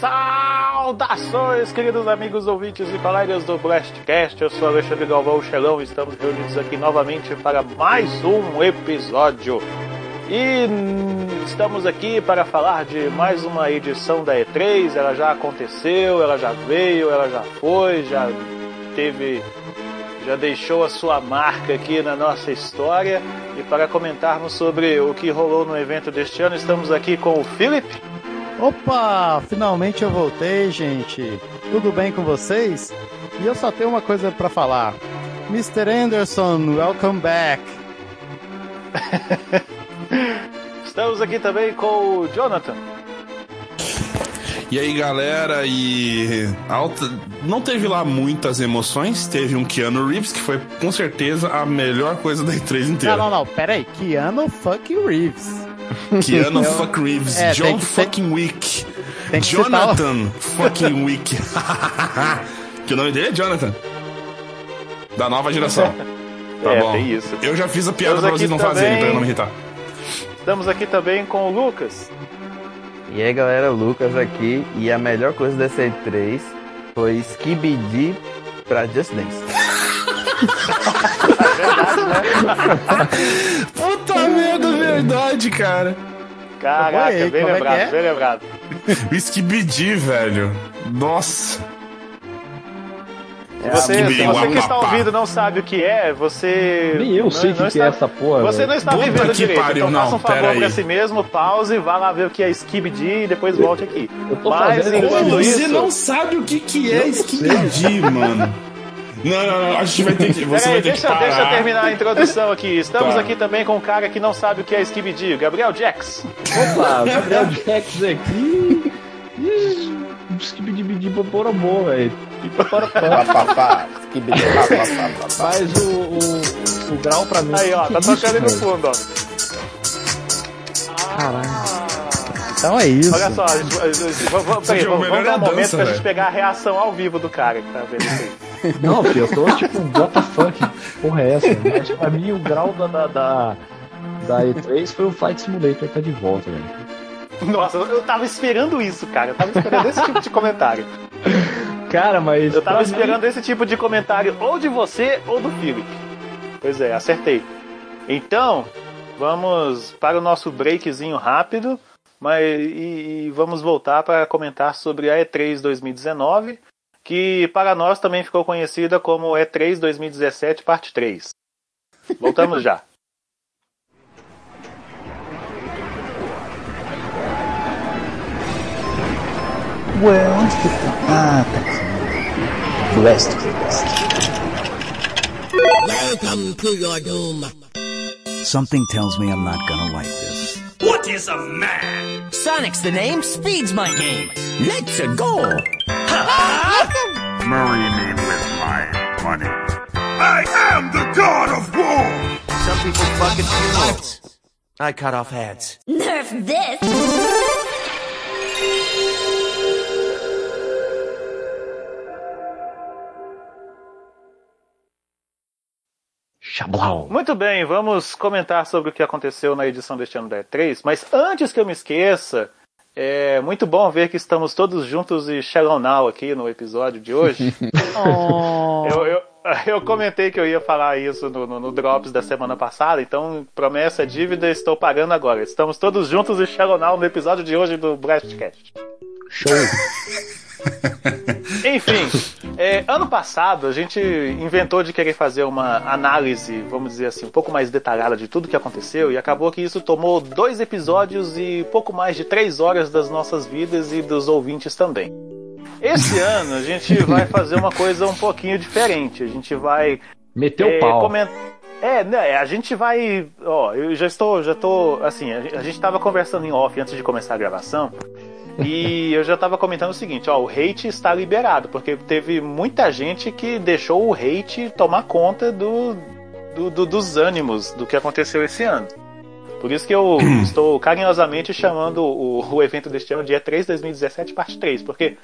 Saudações, queridos amigos ouvintes e colegas do Blastcast. Eu sou Alexandre Galvão Xelão e estamos reunidos aqui novamente para mais um episódio. E estamos aqui para falar de mais uma edição da E3. Ela já aconteceu, ela já veio, ela já foi, já teve, já deixou a sua marca aqui na nossa história. E para comentarmos sobre o que rolou no evento deste ano, estamos aqui com o Philip. Opa, finalmente eu voltei, gente. Tudo bem com vocês? E eu só tenho uma coisa para falar. Mr. Anderson, welcome back. Estamos aqui também com o Jonathan. E aí, galera, e alta... não teve lá muitas emoções, teve um Keanu Reeves que foi com certeza a melhor coisa da E3 inteira. Não, não, não, pera aí, Keanu fucking Reeves. Keanu fuck Reeves, É, John ser- fucking Wick, Tem que Jonathan fucking Wick. que o nome dele é Jonathan. Da nova geração. Tá é, bom. tem isso. Eu já fiz a piada Estamos pra vocês não também- fazerem, pra eu não me irritar. Estamos aqui também com o Lucas. E aí galera, Lucas aqui e a melhor coisa dessa E3 foi Skibidi pra Just Dance. Puta merda, verdade, cara. Caraca, bem como é que lembrado, é? bem lembrado. O Skibidi, velho. Nossa. Se você, se você que está ouvindo não sabe o que é, você. Nem eu não- sei o que, que está- é essa porra. Você não está Puta vivendo direito. pariu, então faça não, um favor pra si mesmo, pause, vá lá ver o que é Skibidi e depois volte aqui. Eu tô Mas fazendo enquanto Pô, isso. você não sabe o que, que é Skibidi, mano. Não, não, não, a gente vai ter que. Você Peraí, vai ter deixa, que parar. deixa eu terminar a introdução aqui. Estamos Tá. aqui também com um cara que não sabe o que é Skibidi, o Gabriel Jax. Opa, Gabriel Jax aqui. Skibidi Borobô, velho. Mas o, o, o grau pra mim. Aí, ó, tá tocando no fundo, ó. Então é isso. Olha só, a gente- a gente- vamos, vamos, peraí, Gente, vamos, dar um momento dança, pra gente velho. pegar a reação ao vivo do cara que tá vendo isso aí. Não, filho, eu tô tipo, what the fuck? Porra, é essa? Mas pra mim o grau da, da, da, da E3 foi o Flight Simulator tá de volta, velho. Nossa, eu tava esperando isso, cara. Eu tava esperando esse tipo de comentário. Cara, mas. Eu tava pra mim- esperando esse tipo de comentário ou de você ou do Philip. Pois é, acertei. Então, vamos para o nosso breakzinho rápido, mas e, e vamos voltar para comentar sobre a E3 2019, que para nós também ficou conhecida como E3 2017 parte 3. Voltamos já. Ué, onde que tá? Ah, tá aqui. Blast Blast. Welcome to your doom. Something tells me I'm not gonna like this. Sonic's the name, speed's my game. Let's go. Marry me with my money. I am the god of war! Some people fucking funerals. I cut off heads. Nerf this! Chablau. Muito bem, vamos comentar sobre o que aconteceu na edição deste ano da E3, mas antes que eu me esqueça, é muito bom ver que estamos todos juntos e Shallow Now aqui no episódio de hoje. Oh. eu, eu, eu comentei que eu ia falar isso no, no, no Drops da semana passada, então promessa é dívida, estou pagando agora. Estamos todos juntos e Shallow Now no episódio de hoje do Blastcast. Show. Enfim, é, ano passado a gente inventou de querer fazer uma análise, vamos dizer assim, um pouco mais detalhada de tudo que aconteceu e acabou que isso tomou dois episódios e pouco mais de três horas das nossas vidas e dos ouvintes também. Esse ano a gente vai fazer uma coisa um pouquinho diferente. A gente vai Meteu é, o pau. coment- É, né, a gente vai. Ó, eu já estou, já tô. Assim, a gente tava conversando em off antes de começar a gravação. E eu já tava comentando o seguinte, ó, o hate está liberado, porque teve muita gente que deixou o hate tomar conta do, do- do- dos ânimos do que aconteceu esse ano. Por isso que eu estou carinhosamente chamando o, o evento deste ano dia 3 2017, parte 3, porque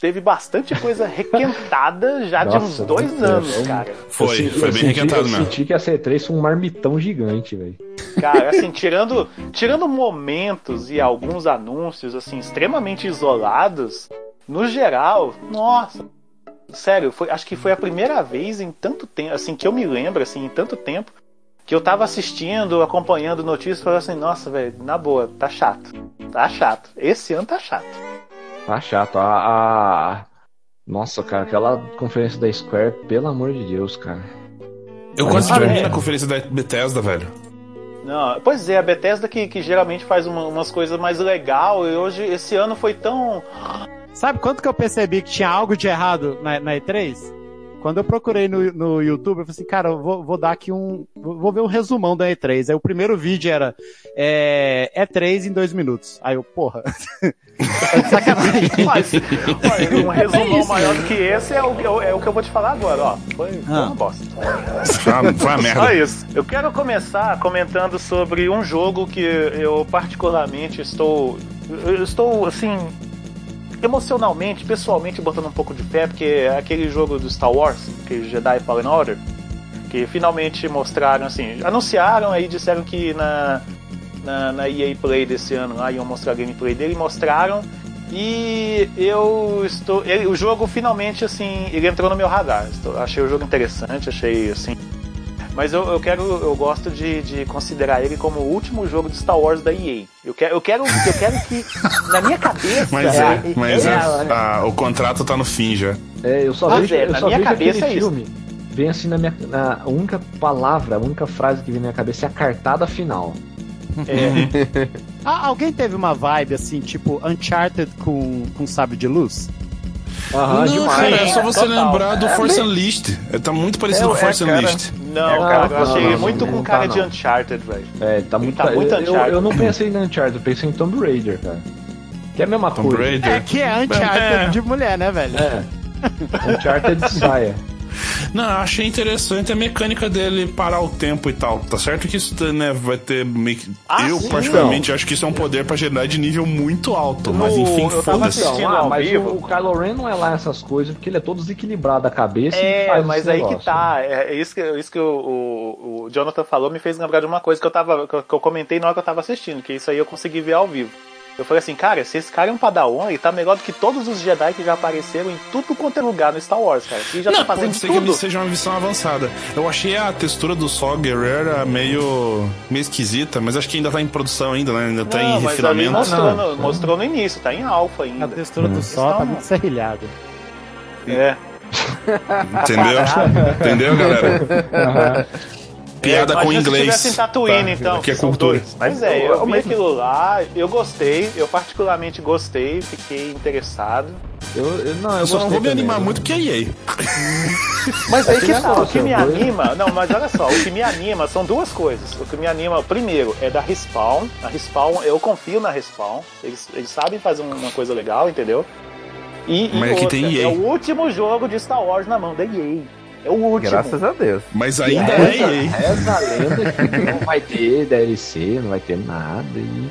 teve bastante coisa requentada já de uns Nossa, dois meu anos, Deus. cara. Foi, Eu senti- foi eu bem senti- requentado Eu mesmo. senti que a C3 foi um marmitão gigante, velho. Cara, assim, tirando, tirando momentos e alguns anúncios, assim, extremamente isolados, no geral, nossa. Sério, foi, acho que foi a primeira vez em tanto tempo, assim, que eu me lembro, assim, em tanto tempo, que eu tava assistindo, acompanhando notícias e falando assim, nossa, velho, na boa, tá chato. Tá chato. Esse ano tá chato. Tá chato. A, a- Nossa, cara, aquela conferência da Square, pelo amor de Deus, cara. Eu quase Ah, dormi é. na conferência da Bethesda, velho. Não, pois é, a Bethesda que, que geralmente faz uma- umas coisas mais legal e hoje, esse ano foi tão. Sabe quanto que eu percebi que tinha algo de errado na, na E3? Quando eu procurei no, no YouTube, eu falei assim, cara, eu vou, vou dar aqui um. Vou ver um resumão da E3. Aí o primeiro vídeo era é, E3 em dois minutos. Aí eu, porra. De sacanagem. Mas, olha, um resumão maior do que esse é o, é o- é o que eu vou te falar agora, ó. Foi, foi Ah. uma bosta. Foi uma, foi uma Só merda. isso. Eu quero começar comentando sobre um jogo que eu particularmente estou. Eu estou, assim. Emocionalmente, pessoalmente, botando um pouco de fé, porque é aquele jogo do Star Wars, que Jedi Fallen Order, que finalmente mostraram, assim, anunciaram aí, disseram que na, na, na EA Play desse ano lá iam mostrar a gameplay dele, mostraram. E eu estou. ele- o jogo finalmente, assim, ele entrou no meu radar. Estou- achei o jogo interessante, achei assim. Mas eu, eu quero, eu gosto de, de considerar ele como o último jogo de Star Wars da EA. Eu quero, eu quero, eu quero que na minha cabeça. Mas, é, mas é, a- o contrato tá no fim já. É, eu só Ah, vejo, Zé, eu na só minha vejo cabeça aquele é isso. filme. Vem assim na minha. Na, a única palavra, a única frase que vem na minha cabeça é a cartada final. é, Ah, alguém teve uma vibe assim, tipo Uncharted com, com sabre de luz? Aham, não, demais. cara, é só você total. lembrar do Force Unleashed. É, tá muito parecido É, com é, Force cara. Unleashed. não, É, cara, eu achei não, muito não, com não cara tá, de. Uncharted, velho. É, tá muito, tá muito eu, eu, Uncharted. eu não pensei em Uncharted, eu pensei em Tomb Raider, cara. Que é a mesma Tomb coisa. Raider. É que é Uncharted É. de mulher, né, velho? É. Uncharted de saia. Não, eu achei interessante a mecânica dele parar o tempo e tal. Tá certo que isso né, vai ter meio que... Ah, eu, sim, particularmente, acho que isso é um poder pra Jedi de nível muito alto. Mas enfim, foda-se. ah, mas vivo. o, Kylo Ren não é lá essas coisas, porque ele é todo desequilibrado da cabeça e É, faz mas aí que negócio. tá. É, isso que, isso que o, o, o Jonathan falou me fez lembrar de uma coisa que eu, tava, que eu, que eu comentei na hora que eu tava assistindo, que isso aí eu consegui ver ao vivo. Eu falei assim, cara, se esse cara é um padawan, ele tá melhor do que todos os Jedi que já apareceram em tudo quanto é lugar no Star Wars, cara. Ele já Não, tá fazendo pode ser tudo. que seja uma visão avançada. Eu achei a textura do Sol Guerrera meio, meio esquisita, mas acho que ainda tá em produção ainda, né? Ainda tá em Não, mas ali refinamento. mostrou, Não, no, mostrou no início, tá em alfa ainda. A textura do sol tá muito serrilhada. É. Entendeu? Entendeu, galera? Piada É, com inglês. Se tivesse em Tatooine, Tá, então. Que é são cultura. dois. Pois é, eu vi aquilo lá, eu gostei, eu particularmente gostei, fiquei interessado. Eu, eu- não, eu Eu só não vou me animar né? muito porque é EA. Mas aí que Esse tá, o que me eu- anima. Não, mas olha só, o que me anima são duas coisas. O que me anima, primeiro, é da Respawn. A Respawn, eu confio na Respawn. Eles, eles sabem fazer uma coisa legal, entendeu? E, e Mas aqui outra, tem EA. é o último jogo de Star Wars na mão da EA. É o último. Graças a Deus. Mas ainda Reza, é EA. reza a lenda que não vai ter DLC, não vai ter nada. E...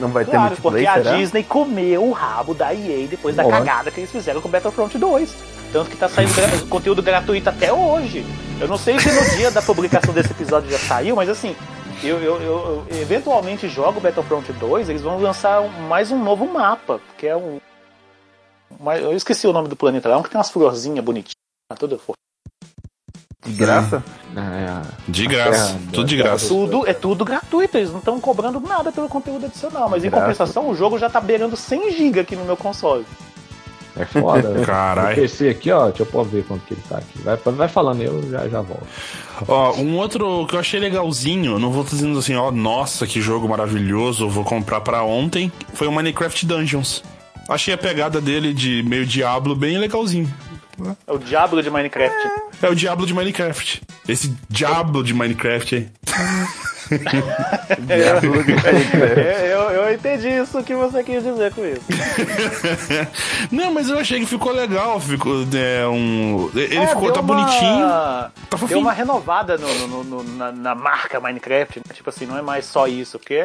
Não vai ter Claro, porque a? Disney comeu o rabo da EA depois da Lógico. cagada que eles fizeram com Battlefront 2. Tanto que tá saindo gra- conteúdo gratuito até hoje. Eu não sei se no dia da publicação desse episódio já saiu, mas assim, eu, eu- eu- eu eventualmente jogo Battlefront 2, eles vão lançar um- mais um novo mapa, que é um. uma- eu esqueci o nome do planeta lá, um que tem umas florzinhas bonitinhas, tudo, De graça? Ah, De graça. Terra, Tudo de graça. tudo, é tudo gratuito, eles não estão cobrando nada pelo conteúdo adicional, mas em Graças. compensação o jogo já tá beirando 100 GB aqui no meu console. é, é foda. O Caralho. PC aqui, ó, deixa eu pôr ver quanto que ele tá aqui. Vai, vai falando, eu já, já volto. Ó, um outro que eu achei legalzinho, não vou dizendo assim, ó, nossa, que jogo maravilhoso, vou comprar pra ontem, foi o Minecraft Dungeons. Achei a pegada dele de meio Diablo bem legalzinho. É o diabo de Minecraft. É o Diablo de Minecraft. Esse Diablo de Minecraft aí. É, eu, eu entendi isso que você quis dizer com isso. Não, mas eu achei que ficou legal. Ficou, é, um, ele É, ficou, tá uma- bonitinho. Tá Deu uma renovada no- no- no- na, na marca Minecraft. né? Tipo assim, não é mais só isso, porque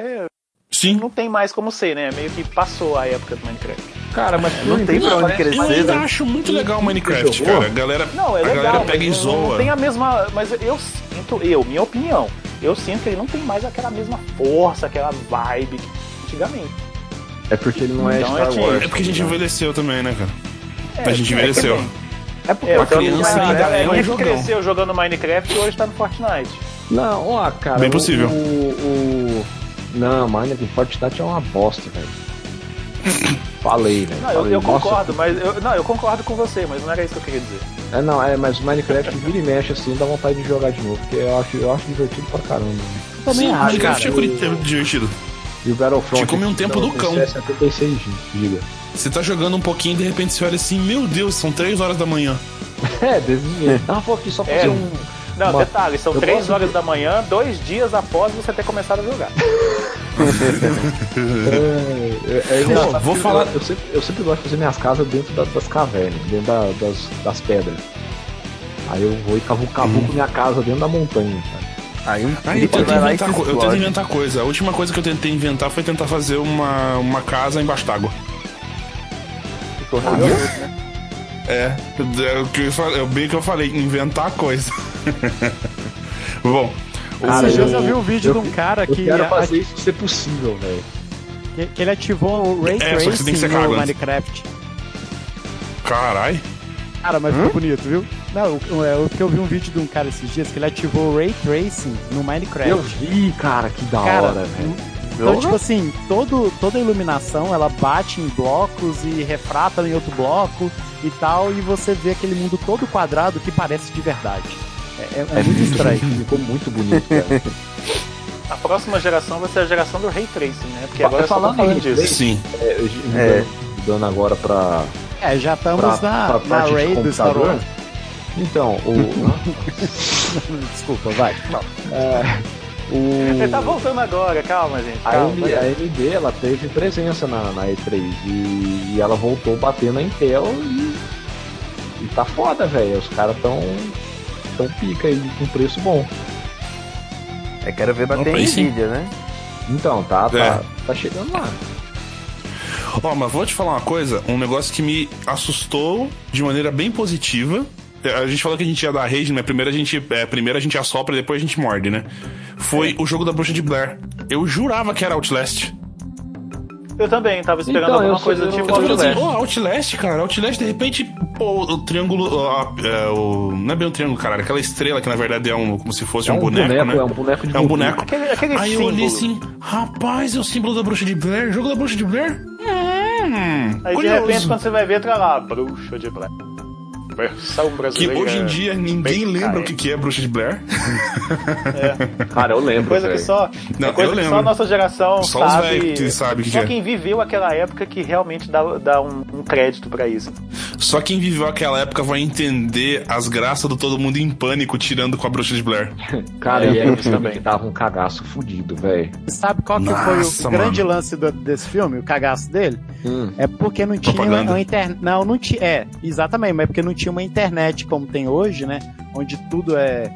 Sim. não tem mais como ser, né? Meio que passou a época do Minecraft. Cara, mas Não tem pra onde Eu crescer, ainda né? acho muito legal o Minecraft, cara. A galera, Não, é a legal, galera pega e mas não, não zoa. tem a mesma. Mas eu sinto, eu, minha opinião, eu sinto que ele não tem mais aquela mesma força, aquela vibe que antigamente. É porque ele não é Então, Star é Wars. É porque a gente ligado? envelheceu também, né, cara? É, a gente é envelheceu. É porque É, eu também- criança a ainda galera é um jogão. cresceu jogando Minecraft e hoje tá no Fortnite. Não, ó, cara. Bem o- possível. O, o... Não, Minecraft Fortnite é uma bosta, velho. Falei, velho. Não, eu, Falei, eu nossa, concordo, mas eu, não, eu concordo com você, mas não era isso que eu queria dizer. É, não, é, mas o Minecraft vira e mexe assim, dá vontade de jogar de novo, porque eu acho, eu acho divertido pra caramba. Eu também Sim, acho, Minecraft cara. é curi- divertido. E o Battlefront. Te come um tempo do cão. É 76 GB. Você tá jogando um pouquinho e de repente você olha assim, meu Deus, são 3 horas da manhã. É, jeito. Ah, vou aqui só fazer É. um. Não, Uma- detalhe, são eu 3 gosto horas de- da manhã, dois dias após você ter começado a jogar. É, é, é, Não, eu- vou falar- Eu, sempre, eu sempre gosto de fazer minhas casas dentro da- das cavernas, dentro da- das, das pedras. Aí eu vou e cavuco, cavuco minha casa dentro da montanha, cara. Aí um Aí eu tento, inventar, co- eu tento inventar coisa. A última coisa que eu tentei inventar foi tentar fazer uma, uma casa embaixo d'água. É, é o que eu falei- é bem o que eu falei, inventar coisa. Bom, Cara, Esses dias eu- eu vi um vídeo eu- de um cara Eu que, quero a- fazer isso ser possível, velho. que, que ele ativou o Ray É, você Tracing no. Minecraft. carai. Cara, mas ficou bonito, viu? Não, o- é porque eu vi um vídeo de um cara esses dias que ele ativou o Ray Tracing no Minecraft. Eu vi, cara, que da Cara, hora, velho. Então, tipo assim, todo, toda a iluminação ela bate em blocos e refrata em outro bloco e tal, e você vê aquele mundo todo quadrado que parece de verdade. É, é- é muito estranho. Ficou muito bonito, cara. A próxima geração vai ser a geração do Ray Tracing, né? Porque agora falando falando disso. Sim. É, É. Mudando agora pra, É, já estamos pra, na, pra na parte de Ray do Star computador. Wars. Então, o. Desculpa, vai. é, o Ele tá voltando agora, calma, gente. a, Calma. M- a AMD ela teve presença na, na E3 e, e ela voltou batendo na Intel e, e tá foda, velho. Os caras tão, tão pica aí com preço bom. É, quero ver bater em. Nvidia, né? Então, tá, tá, É. tá chegando lá. Ó, mas vou te falar uma coisa, um negócio que me assustou de maneira bem positiva. É, A gente falou que a gente ia dar rage, né? Primeiro a gente, é, primeiro a gente assopra, depois a gente morde, né? Foi o jogo da bruxa de Blair. Eu jurava que era Outlast. Eu também tava esperando Então, eu alguma coisa eu- Eu tipo tô falando assim, Outlast. ó, Outlast, cara, Outlast, de repente, pô, o triângulo, ó, é, o, não é bem um triângulo, caralho, aquela estrela que na verdade é um, como se fosse É um, um boneco, boneco, né? é um boneco de É um boneco. Aquele, aquele Aí eu símbolo. olhei assim, rapaz, é o símbolo da bruxa de Blair, jogo da bruxa de Blair? Hum, Aí de curioso. repente, quando você vai ver, tá lá, bruxa de Blair. Versão Que brasileira. hoje em dia ninguém lembra o carente. que que é bruxa de Blair. Cara, eu lembro. Coisa que velho. só, Não, é coisa eu que lembro. só a nossa geração Só os sabe. velhos que sabem o que só que é. quem viveu aquela época que realmente dá, dá um, um crédito pra isso. Só quem viveu aquela época vai entender as graças do todo mundo em pânico tirando com a bruxa de Blair. Cara, É, e é também. que dava um cagaço fudido, velho. Sabe qual que Nossa, foi o grande mano. lance do- desse filme, o cagaço dele? Hum. É porque não tinha Propaganda. uma internet. Não, não tinha. É, exatamente, mas é porque não tinha uma internet como tem hoje, né? Onde tudo é.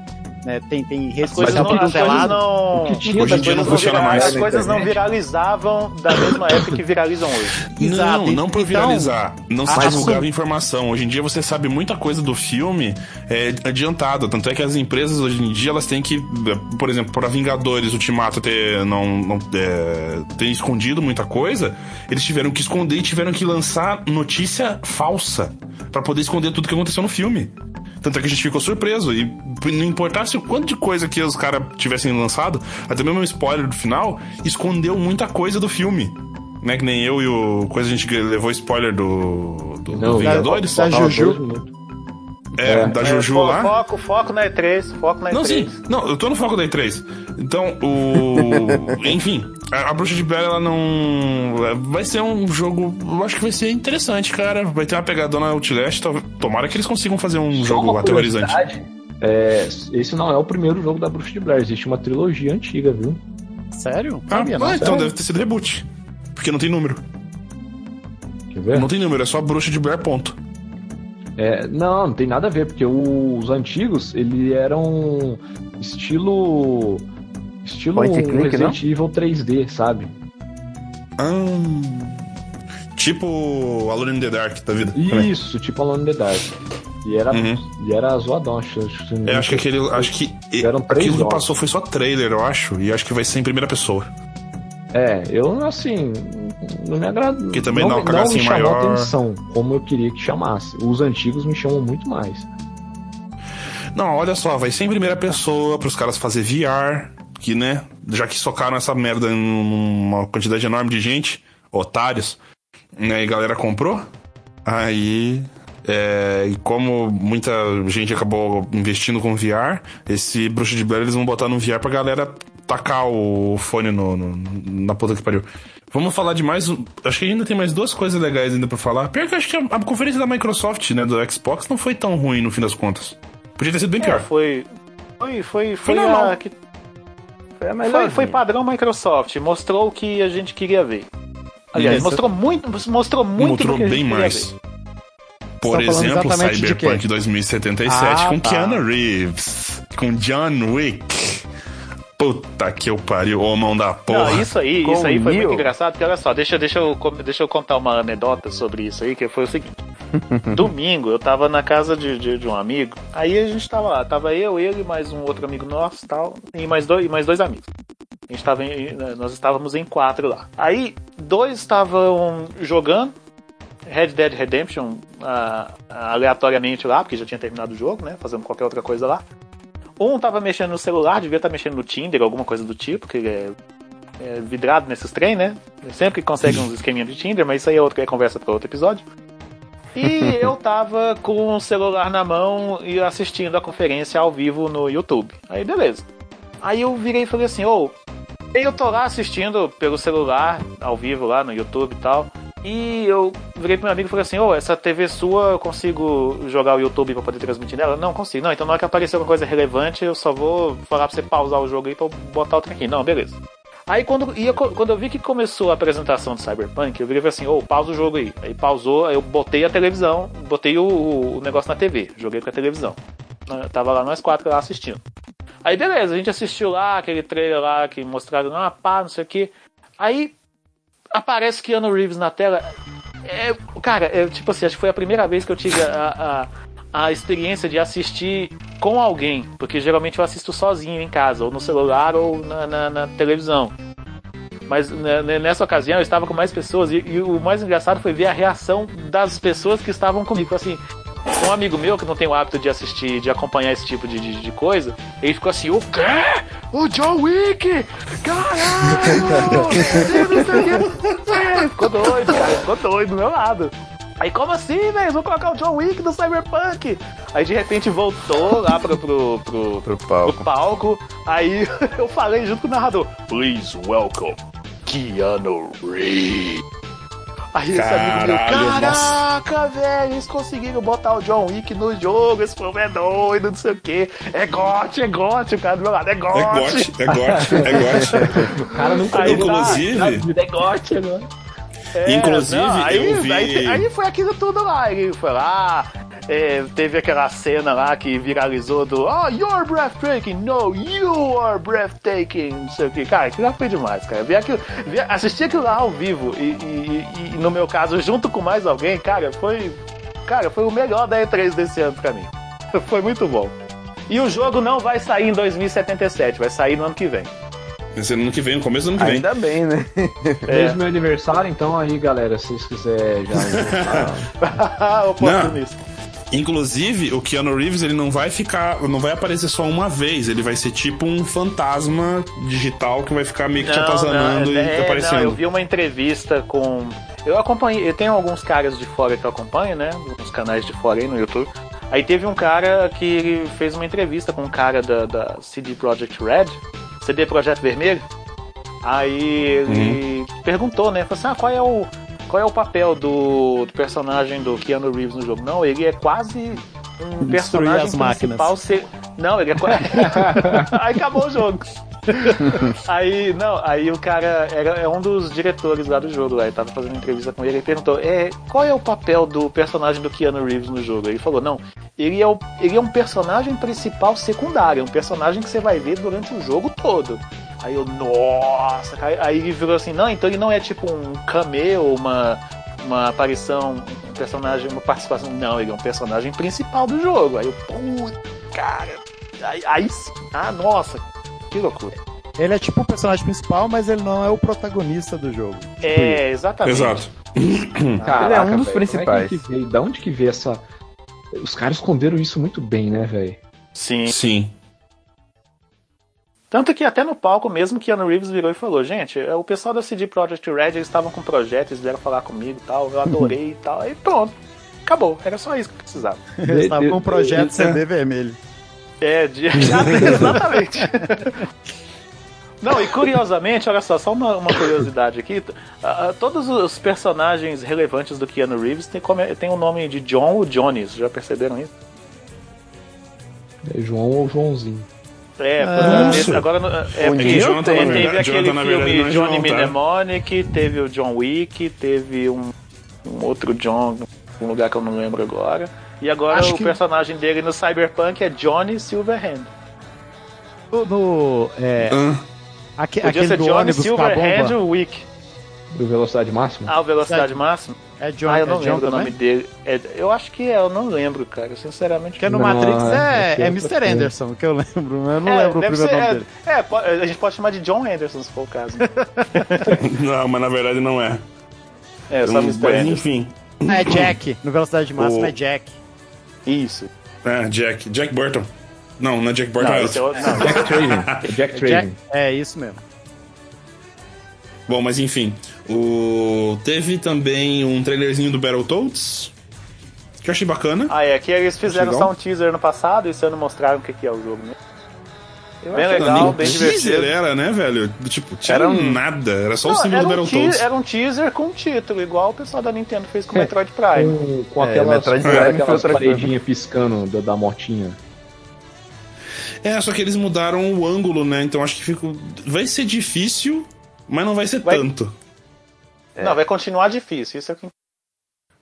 Né, tem, tem redes As coisas sociais não, as coisas não, O que tinha Hoje em dia não funciona vira- mais. As coisas não viralizavam da mesma época que viralizam hoje. Exato. Não, não por Então, viralizar. Não se a- divulgava informação. Hoje em dia você sabe muita coisa do filme é, adiantada. Tanto é que as empresas hoje em dia elas têm que, por exemplo, para Vingadores Ultimato ter, não, não é, ter escondido muita coisa, eles tiveram que esconder e tiveram que lançar notícia falsa para poder esconder tudo que aconteceu no filme. Tanto é que a gente ficou surpreso. E não importasse o quanto de coisa que os caras tivessem lançado, até mesmo um spoiler do final, escondeu muita coisa do filme. Né, que nem eu e o. Coisa a gente levou spoiler do. do, do Não, Vingadores. da Faltava Juju. minutos. É, da É, Juju fo- lá. Foco, foco na E3, foco na E3. Não, sim. Não, eu tô no foco da E3. Então, o. Enfim, a, a Bruxa de Blair, ela não. Vai ser um jogo. Eu acho que vai ser interessante, cara. Vai ter uma pegadona Outlast. Tomara que eles consigam fazer um Só jogo uma aterrorizante. É, esse não é o primeiro jogo da Bruxa de Blair, existe uma trilogia antiga, viu? Sério? Ah, Sabia, não. ah, então sério. deve ter sido reboot. Porque não tem número. Quer ver? Não tem número, é só Bruxa de Blair, ponto. É, não, não tem nada a ver, porque os antigos, ele eram estilo. Estilo Point and click, Resident Evil 3D, sabe? Ah. Tipo Alone in the Dark da vida. também. Isso, tipo Alone in the Dark. E era, Uhum. e era zoadão, acho, acho que- Eu acho que aquele. Acho que. Eram três aquilo que passou foi só trailer, eu acho. E acho que vai ser em primeira pessoa. É, eu assim, não me agrada. Que também dá não, uma cagacinha me chamou maior. atenção, como eu queria que chamasse. Os antigos me chamam muito mais. Não, olha só, vai ser em primeira pessoa pros caras fazer VR, né, já que socaram essa merda em uma quantidade enorme de gente, otários, né, e a galera comprou, aí, é, e como muita gente acabou investindo com VR, esse Bruxo de Blair eles vão botar no VR pra galera tacar o fone no, no- na puta que pariu. Vamos falar de mais. um- Acho que ainda tem mais duas coisas legais ainda pra falar. Pior que eu acho que a, a conferência da Microsoft, né, do Xbox, não foi tão ruim no fim das contas. Podia ter sido bem É, pior. foi. Foi, foi, foi, normal. a que- Foi a foi, melhor. foi padrão Microsoft. Mostrou o que a gente queria ver. Aliás, Isso. mostrou muito, mostrou muito Mostrou bem mais. ver. Por Estão exemplo, Cyberpunk quê? 2077 Ah, com tá. Keanu Reeves, com John Wick. Puta que eu pariu, ô mão da porra. Não, isso aí, Com isso aí foi muito engraçado, porque olha só, deixa, deixa, eu, deixa eu contar uma anedota sobre isso aí, que foi o seguinte. Domingo, eu tava na casa de, de, de um amigo, aí a gente tava lá, tava eu, ele, mais um outro amigo nosso tal, e mais dois, e mais dois amigos. A gente tava em- nós estávamos em quatro lá. Aí, dois estavam jogando Red Dead Redemption ah, aleatoriamente lá, porque já tinha terminado o jogo, né? Fazendo qualquer outra coisa lá. Um tava mexendo no celular, devia estar mexendo no Tinder, alguma coisa do tipo, que ele é, é vidrado nesses trem, né? Sempre consegue uns esqueminha de Tinder, mas isso aí é outra é conversa para outro episódio. E eu tava com o celular na mão e assistindo a conferência ao vivo no YouTube. Aí beleza. Aí eu virei e falei assim, ô, eu tô lá assistindo pelo celular, ao vivo lá no YouTube e tal. E eu virei pro meu amigo e falei assim, ô, essa TV sua eu consigo jogar o YouTube pra poder transmitir nela? Não, consigo. Não, então na hora que aparecer alguma coisa relevante, eu só vou falar pra você pausar o jogo aí pra eu botar o trem aqui. Não, beleza. Aí quando, ia, quando eu vi que começou a apresentação do Cyberpunk, eu virei falei assim, ô, pausa o jogo aí. Aí pausou, aí eu botei a televisão, botei o, o negócio na TV, joguei pra televisão. Eu tava lá nós quatro lá assistindo. Aí beleza, a gente assistiu lá, aquele trailer lá que mostraram, ah, pá, não sei o que. Aí aparece Keanu Reeves na tela. É, cara, é, tipo assim, acho que foi a primeira vez que eu tive a, a, a experiência de assistir com alguém. Porque geralmente eu assisto sozinho em casa, ou no celular, ou na, na- na televisão. Mas né, né, nessa ocasião eu estava com mais pessoas e, e o mais engraçado foi ver a reação das pessoas que estavam comigo. Assim, um amigo meu que não tem o hábito de assistir, de acompanhar esse tipo de, de, de coisa, ele ficou assim: o quê? O John Wick! Caralho! Ficou doido, cara, ficou doido do meu lado. Aí, como assim, velho? Vou colocar o John Wick do Cyberpunk. Aí, de repente, voltou lá pro, pro, pro, Pro pro palco. palco. Aí, eu falei junto com o narrador: Please welcome Keanu Reeves. Aí esse amigo meu, Caralho, caraca, velho, eles conseguiram botar o John Wick no jogo, esse povo é doido, não sei o que. É gote, é gote, o cara do meu lado, é gote. É gote, é gote, é gote. O cara nunca Aí jogou tá, Inclusive- na vida, é gote agora. É, Inclusive, não, aí, eu vi- Aí, aí foi aquilo tudo lá. Ele foi lá, é, teve aquela cena lá que viralizou do Oh, you're breathtaking! No, you are breathtaking! Não sei o que. Cara, aquilo lá foi demais, cara. Ver aquilo, ver, assistir aquilo lá ao vivo e, e- e, no meu caso, junto com mais alguém, cara, foi. Cara, foi o melhor da E3 desse ano pra mim. Foi muito bom. E o jogo não vai sair em 2077, vai sair no ano que vem. Esse ano que vem, no começo do ano que vem. Ainda bem, né? É. Desde meu aniversário, então aí, galera, se vocês quiserem já. Oportunista. Inclusive, o Keanu Reeves, ele não vai ficar, não vai aparecer só uma vez, ele vai ser tipo um fantasma digital que vai ficar meio que te atazanando e é, aparecendo. Não, eu vi uma entrevista com. Eu acompanhei, eu tenho alguns caras de fora que eu acompanho, né? Uns canais de fora aí no YouTube. Aí teve um cara que fez uma entrevista com um cara da, da CD Projekt Red, CD Projekt Vermelho. Aí ele perguntou, né? Falou assim: ah, qual é o. Qual é o papel do, do personagem do Keanu Reeves no jogo? Não, ele é quase um Destruir personagem as máquinas. Ser... Não, ele é quase. aí acabou o jogo. aí, não, aí o cara era, é um dos diretores lá do jogo, lá, ele tava fazendo entrevista com ele e perguntou: é, qual é o papel do personagem do Keanu Reeves no jogo? Ele falou: não, ele é, o, ele é um personagem principal secundário, um personagem que você vai ver durante o jogo todo. Aí eu, nossa, cara, aí ele virou assim: não, então ele não é tipo um cameo, uma, uma aparição, um personagem, uma participação. Não, ele é um personagem principal do jogo. Aí eu, putz, cara. Aí, aí sim. Ah, nossa, que loucura. Ele é tipo o personagem principal, mas ele não é o protagonista do jogo. Tipo É, exatamente. Exato. Caraca, Ele é um dos principais. Como é que veio? Da onde que veio essa. Os caras esconderam isso muito bem, né, velho? Sim. Sim. Tanto que até no palco mesmo, Keanu Reeves virou e falou, gente, é, o pessoal da CD Projekt Red, eles estavam com projeto, eles vieram falar comigo e tal, eu adorei e tal, aí pronto. Acabou, era só isso que eu precisava. Eles estavam com um projeto. CD vermelho. É, de... exatamente. Não, e curiosamente, olha só, só uma, uma curiosidade aqui. ah, todos os personagens relevantes do Keanu Reeves tem, come- tem o nome de John ou Johnny, já perceberam isso? É João ou Joãozinho. É, Ah, Nossa. agora é O porque Jonathan, na teve verdade- aquele Jonathan, filme não é Johnny tá? Mnemonic, teve o John Wick, teve um, um outro John, um lugar que eu não lembro agora. E agora Acho o que- personagem dele no Cyberpunk é Johnny Silverhand. No, no, é, Ah, aque- Podia aquele ser do Johnny Silverhand. Wick. Do Velocidade Máxima? Ah, o Velocidade Máxima? É John, ah, eu não é John lembro o nome também? dele. É- eu acho que é, eu não lembro, cara. Sinceramente. Porque no Não, Matrix é, é é Mr. coisa. Anderson, que eu lembro. mas Eu não É, lembro o primeiro ser- nome é, dele. é, a gente pode chamar de John Anderson, se for o caso. não, mas na verdade não é. É, só Um- Mr. mas Anderson. enfim. É Jack. No Velocidade Máxima O- é Jack. Isso. É, Jack. Jack Burton. Não, não é Jack Burton. Não, é é outro. Não, Jack Traven. Jack Jack, Traven. é isso mesmo. Bom, mas enfim. O... Teve também um trailerzinho do Battletoads. Que eu achei bacana. Ah, é, que eles fizeram Legal. só um teaser no passado e esse ano mostraram o que, que é o jogo, né? Bem Não, legal, bem teaser divertido. era, né, velho? Tipo, tinha Era um- nada. Era só o Não, símbolo era, do Battletoads. era um teaser com título, igual o pessoal da Nintendo fez com o É, Metroid Prime. Com, com É, aquelas, Metroid Prime aquelas paredinhas piscando da, da motinha. É, só que eles mudaram o ângulo, né? Então acho que fica... vai ser difícil, mas não vai ser Vai- tanto. Não, vai continuar difícil, isso é o que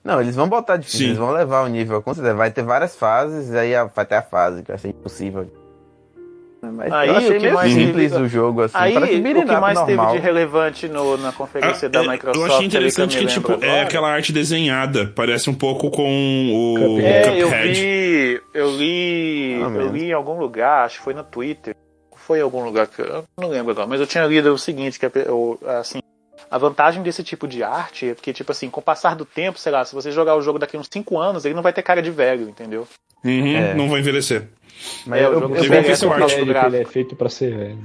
Não, eles vão botar difícil, Sim. eles vão levar o nível a considerar. Vai ter várias fases, aí vai ter a fase que vai ser impossível. Mas Aí, eu achei o que meio mais simples teve- o jogo, assim. Aí, o que mais normal. teve de relevante no- na conferência da Ah, é, Microsoft? eu achei interessante que, me tipo, é aquela arte desenhada. Parece um pouco com o Cuphead. É, eu vi, eu li, Ah, eu li em algum lugar, acho que foi no Twitter, foi em algum lugar que eu não lembro agora, mas eu tinha lido o seguinte, que é, assim, a vantagem desse tipo de arte é que, tipo assim, com o passar do tempo, sei lá, se você jogar o jogo daqui uns 5 anos, ele não vai ter cara de velho, entendeu? Uhum, É. Não vai envelhecer. Mas É, eu, o eu, questão por causa arte do Ele, é feito pra ser velho.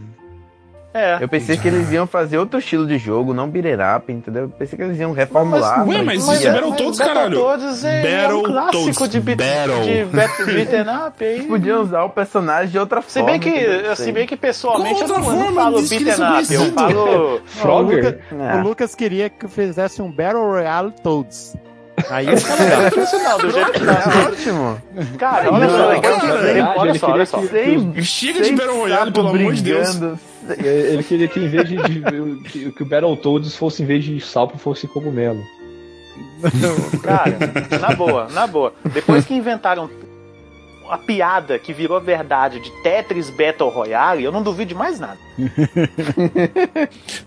É. eu pensei que eles iam fazer outro estilo de jogo, não beat'em up, entendeu? Eu pensei que eles iam reformular. Ué, mas mas isso é Battletoads, mas caralho. Battletoads é, é um clássico Battletoads. de, beat, Battle. beat'em up aí. Podiam usar o personagem de outra Se forma. bem que, se bem que pessoalmente eu não, eu falo beat'em up, eu falo... Frogger? É. O Lucas queria que fizesse um Battle Royale Toads. Aí ia ficar legal. Do jeito que tá. É ótimo. Cara, olha Não, só, cara, olha só, na olha só, olha só, Sem, Chega de Battle Royale, pelo amor de Deus. Brigando. Ele queria que em vez de, de- que, que o Battletoads fosse em vez de salpo fosse cogumelo. Cara, na boa, na boa. Depois que inventaram a piada que virou verdade de Tetris Battle Royale, eu não duvido de mais nada.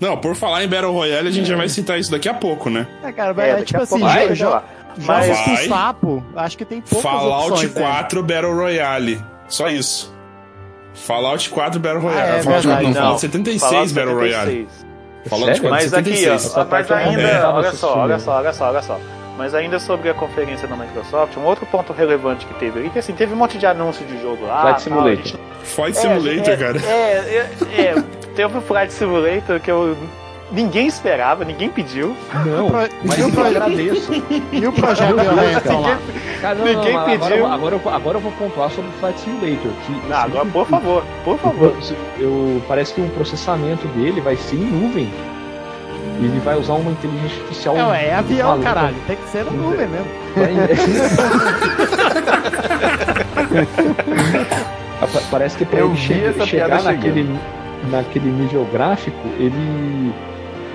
Não, por falar em Battle Royale, a gente já vai citar isso daqui a pouco, né? É, cara, É, é, tipo assim, vai jo- lá. jogos Mas- com Vai. sapo, acho que tem poucas Fallout opções, né? 4 Battle Royale. Só isso. Fallout 4 Battle Royale. Ah, é Fallout, verdade, não, não. Fallout 76 Fallout Battle Royale. 76. Fallout Sério? 4 Mas aqui, 76. ó, mas ainda, tava olha só, olha só, olha só, olha só. Mas ainda sobre a conferência da Microsoft, um outro ponto relevante que teve ali, que assim, teve um monte de anúncio de jogo lá. Flight tal, Simulator. a gente- Flight É, Simulator, é, cara. É, é, é, teve o Flight Simulator que eu. Ninguém esperava, ninguém pediu. Não, mas e o eu agradeço. E o projeto não, Ninguém não, não, pediu. Agora, agora, eu vou- agora eu vou pontuar sobre o Flight Simulator. Que, Não, agora, por favor, por favor. eu, parece que o processamento dele vai ser em nuvem. E ele vai usar uma inteligência artificial. É, é avião, maluca. caralho. Tem que ser na nuvem mesmo. Pa- Parece que pra Eu ele che- chegar naquele, naquele nível gráfico, ele,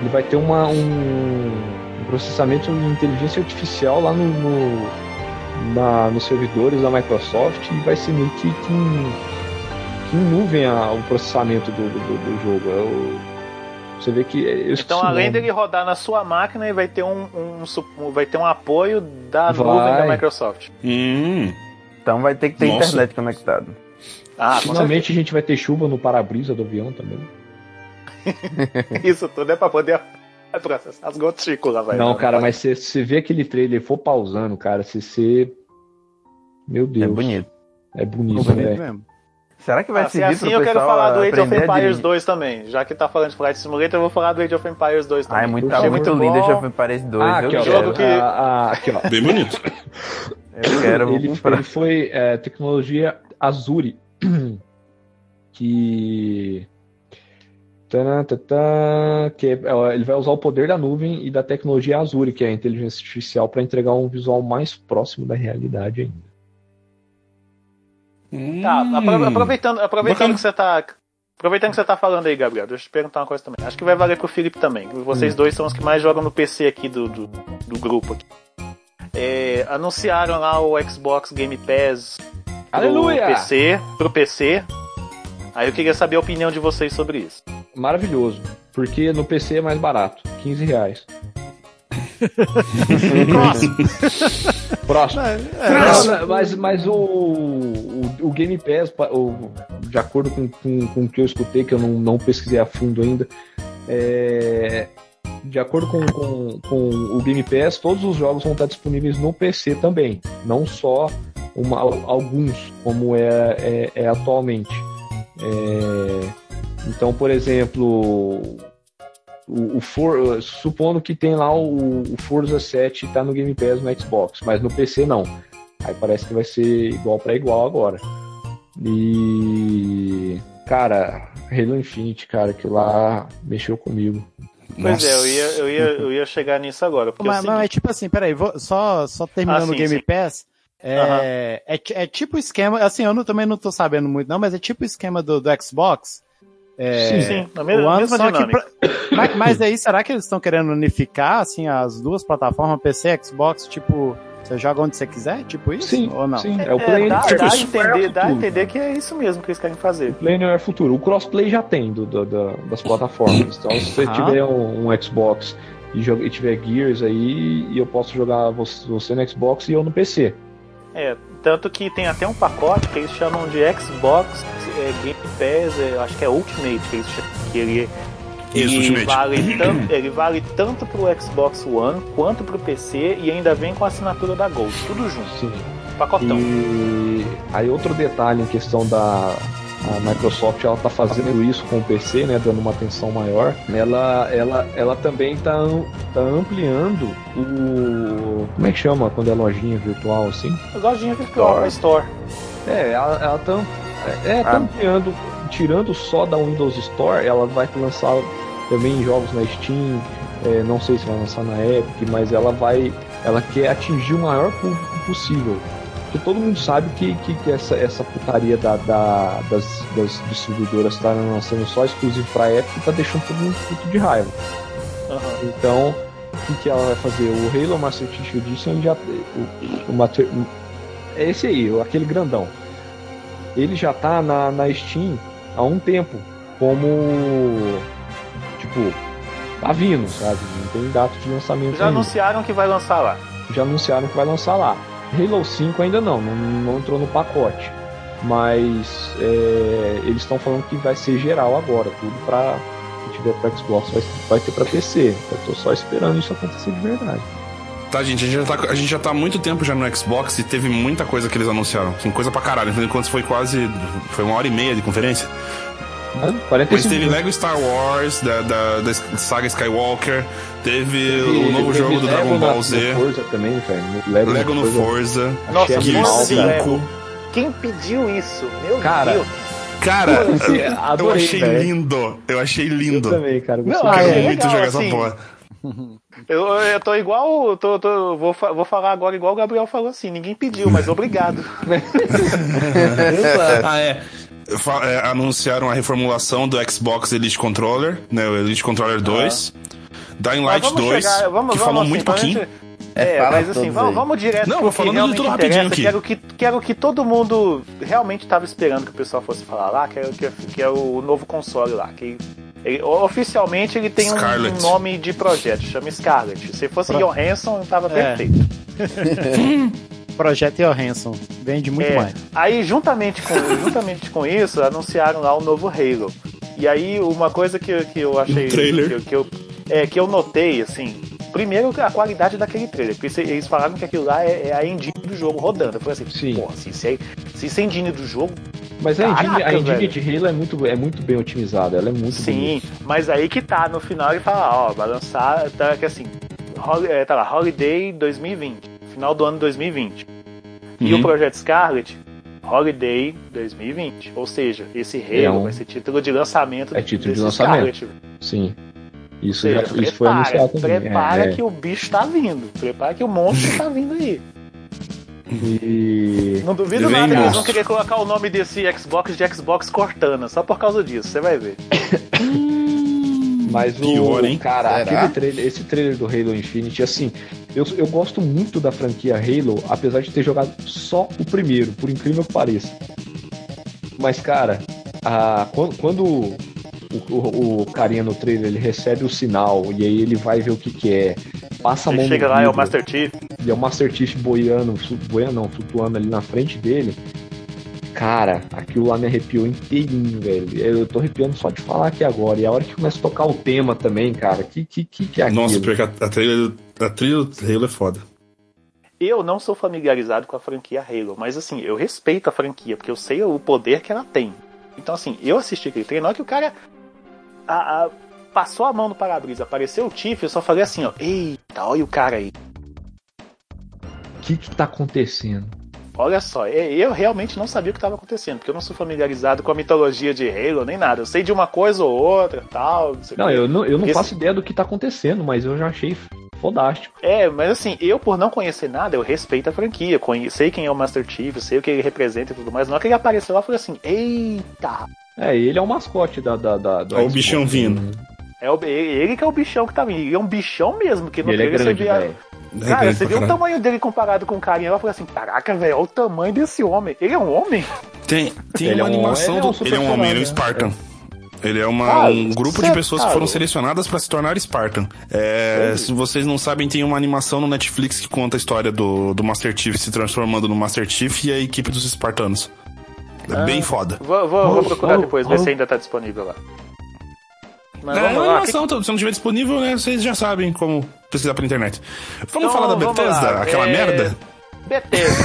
ele vai ter uma, um, um processamento de inteligência artificial lá no, no- na- nos servidores da Microsoft e vai ser meio que, que, em, que em nuvem a- o processamento do, do, do jogo. É o- Você vê que. esqueci Então, além dele rodar na sua máquina, ele vai ter um, um vai ter um apoio da Vai. nuvem da Microsoft. Hum. Então vai ter que ter Nossa. internet conectada. Ah, Finalmente a gente vai ter chuva no para-brisa do avião também. Isso tudo é pra poder processar as gotículas, velho. Não, cara, mas você- você vê aquele trailer, for pausando, cara, se você. Meu Deus. É bonito. É bonito, bonito velho. mesmo. Será que vai Ah, se servir assim pro eu quero falar do Age of Empires dirigir? 2 também. Já que tá falando de Flight Simulator, eu vou falar do Age of Empires 2 também. Ah, é muito, tá muito lindo. Age of Empires 2. Ah, aqui, ó. Jogo que- Ah, ah, aqui, ó. Bem bonito. Eu quero, vou ele, ele foi é, tecnologia Azure, que que é- ele vai usar o poder da nuvem e da tecnologia Azure, que é a inteligência artificial, para entregar um visual mais próximo da realidade ainda. Tá, Hum. aproveitando, aproveitando Bacana. que você tá. Aproveitando que você tá falando aí, Gabriel, deixa eu te perguntar uma coisa também. Acho que vai valer pro Felipe também. Vocês Hum. dois são os que mais jogam no PC aqui do, do, do grupo aqui. É, anunciaram lá o Xbox Game Pass pro Aleluia! PC, pro PC. Aí eu queria saber a opinião de vocês sobre isso. Maravilhoso, porque no PC é mais barato, 15 reais. Próximo. Próximo. É, Não, mas mas o, o, o Game Pass, pa- o- de acordo com, com, com o que eu escutei, que eu não, não pesquisei a fundo ainda, é, de acordo com, com, com o Game Pass, todos os jogos vão estar disponíveis no PC também, não só uma- alguns, como é, é, é atualmente. É, então, por exemplo, o, o For- supondo que tem lá o, o Forza 7 tá no Game Pass no Xbox, mas no PC não. Aí parece que vai ser igual para igual agora. E cara, Halo Infinite, cara, que lá mexeu comigo. Pois é, eu ia, eu, ia, eu ia chegar nisso agora. Porque é Mas, seguinte- tipo assim, peraí, vou, só, só terminando Ah, sim, o Game sim. Pass. É, é, ti- é tipo o esquema, assim, eu não, também não tô sabendo muito, não, mas é tipo o esquema do, do Xbox. É, Sim, sim, na mesma, o ano, mesma dinâmica. pra- mas, mas aí, será que eles estão querendo unificar, assim, as duas plataformas, PC e Xbox, tipo, você joga onde você quiser, tipo isso? Sim, ou não? sim, é o É, Play dá, Anywhere dá, a Futuro. entender, dá a entender que é isso mesmo que eles querem fazer. Play Anywhere Futuro. O crossplay já tem do, do- do- das plataformas. Então, se você Ah. tiver um, um Xbox e, joga- e tiver Gears aí, e eu posso jogar você, você no Xbox e eu no PC. É, tanto que tem até um pacote que eles chamam de Xbox é, Game Pass, é, acho que é Ultimate que eles chamam, que ele, Isso, ele Ultimate. vale tanto, ele vale tanto pro Xbox One quanto pro PC e ainda vem com a assinatura da Gold, tudo junto, Sim. pacotão. E aí outro detalhe em questão da a Microsoft, ela tá fazendo isso com o PC, né, dando uma atenção maior. Ela, ela, ela também tá, am- tá ampliando o como é que chama quando é lojinha virtual assim? Lojinha virtual, Store. É, ela, ela tá, é, tá Ah. ampliando, tirando só da Windows Store, ela vai lançar também jogos na Steam. é, não sei se vai lançar na Epic, mas ela vai, ela quer atingir o maior público possível. Porque todo mundo sabe que, que, que essa, essa putaria da, da- das, das distribuidoras estarem lançando só exclusivo pra Epic tá deixando todo mundo puto de raiva. Aham. Então, o que, que ela vai fazer? O Halo Master Chief Edition já. O, o é esse aí, aquele grandão. Ele já tá na, na Steam há um tempo. Como. Tipo, tá vindo, sabe? Não tem data de lançamento Já ainda. anunciaram que vai lançar lá. Já anunciaram que vai lançar lá. Halo 5 ainda não, não, não entrou no pacote. Mas é, eles estão falando que vai ser geral agora, tudo pra. Se tiver pra Xbox, vai, vai ter pra PC. Eu tô só esperando isso acontecer de verdade. Tá, gente, a gente, já tá, a gente já tá há muito tempo já no Xbox e teve muita coisa que eles anunciaram. Tem coisa pra caralho. De contas, foi quase. Foi uma hora e meia de conferência. Mas 45 teve minutos. Lego Star Wars, da, da, da saga Skywalker, teve E o novo teve jogo do Lego Dragon na- Ball no Z, Forza também, velho. Lego, Lego no Forza, Nossa, Achei Gear foda de animal, velho. 5. Lego. Quem pediu isso? Meu Cara, Deus. Cara, Eu eu adorei, achei velho. lindo. Eu achei Eu lindo. também, cara. Não, ah, Quero é muito. legal, jogar assim. essa porra. Eu, eu tô igual. eu Tô, tô- vou, vou falar agora igual o Gabriel falou assim. Ninguém pediu, mas obrigado. Ah, é. É, Anunciaram a reformulação do Xbox Elite Controller, né? O Elite Controller 2. Dying Mas Light 2, chegar- vamos- que vamos falou assim, muito pra pouquinho. gente- É, fala mas assim, vamos, vamos direto Não, pro vou falando de tudo rapidinho aqui. que era, o que, que era o que todo mundo realmente estava esperando que o pessoal fosse falar lá, que era, que, que é o novo console lá, que Ele- oficialmente ele tem um, Scarlet. um nome de projeto, chama Scarlet. Se fosse Pro- Johansson, tava É. perfeito. Projeto Johansson. Vende muito É, mais. Aí, juntamente com, juntamente com isso, anunciaram lá o novo Halo. E aí, uma coisa que, que eu achei. Um trailer. Que, que eu, é, que eu notei, assim. Primeiro, a qualidade daquele trailer. Porque eles falaram que aquilo lá é, é a engine do jogo rodando. Eu falei assim, Sim. porra, se, se, é- se isso é engine do jogo, Mas a engine, a engine de Halo é muito, é muito bem otimizada, ela é muito sim. Mas aí que tá, no final ele fala, ó, vai lançar, tá que assim, é, tá lá, Holiday 2020. Final do ano 2020. E Uhum. o Projeto Scarlet, Holiday 2020. Ou seja, esse Halo É um- vai ser título de lançamento É título de lançamento. Scarlet. Sim. Isso, já, seja, isso foi prepara, anunciado também. prepara é, é. que o bicho tá vindo. Prepara que o monstro tá vindo aí. E... Não duvido nada que eles vão querer colocar o nome desse Xbox de Xbox Cortana, só por causa disso, você vai ver. Mas o Pior, hein? cara, aquele trailer, esse trailer do Halo Infinite, assim, eu, eu gosto muito da franquia Halo, apesar de ter jogado só o primeiro, por incrível que pareça. Mas, cara, a, quando, quando o, o, o carinha no trailer ele recebe o sinal e aí ele vai ver o que, que é, passa a mão Ele chega no lá, é o vidro, Master Chief. e é o Master Chief boiando, boiando não, flutuando ali na frente dele. Cara, aquilo lá me arrepiou inteirinho, velho. Eu tô arrepiando só de falar aqui agora. E a hora que começa a tocar o tema também, cara, que que, que, que é aquilo? Nossa, porque a, a trilha, a trilha do Halo é foda. Eu não sou familiarizado com a franquia Halo, mas assim, eu respeito a franquia, porque eu sei o poder que ela tem. Então, assim, eu assisti aquele treino, na hora que o cara a- a- passou a mão no para-brisa, apareceu o Tiff, eu só falei assim, ó, eita, olha o cara aí. O que que tá acontecendo? Olha só, é- eu realmente não sabia o que estava acontecendo, porque eu não sou familiarizado com a mitologia de Halo, nem nada. Eu sei de uma coisa ou outra, tal. Não, sei o Não, eu não, eu não Esse- faço ideia do que tá acontecendo, mas eu já achei fodástico. É, mas assim, eu por não conhecer nada, eu respeito a franquia, conhe- sei quem é o Master Chief, sei o que ele representa e tudo mais. Na hora que ele apareceu lá, eu falei assim, eita, É, ele é o mascote da. da, da do Olha o bichão vindo. É o, ele que é o bichão que tá vindo. Ele é um bichão mesmo, que no Ele é grande, você vê. A- velho. É Cara, você viu o tamanho dele comparado com o carinha lá? Eu falei assim: caraca, velho, olha o tamanho desse homem. Ele é um homem? Tem, tem Ele uma é um- animação ele é um do. Ele é um homem, ele é um super Spartan. Ele é uma, Ah, um grupo de pessoas tá que foram louco. selecionadas pra se tornar Spartan. É, se vocês não sabem, tem uma animação no Netflix que conta a história do, do Master Chief se transformando no Master Chief e a equipe dos Espartanos. É Ah. bem foda. Vou, vou- vou procurar depois, ver se ainda tá disponível lá. Mas É vamos uma lá. animação, se não tiver disponível, né, vocês já sabem como pesquisar pela internet. Vamos Então, falar da vamos Bethesda, lá. aquela É, merda? Bethesda.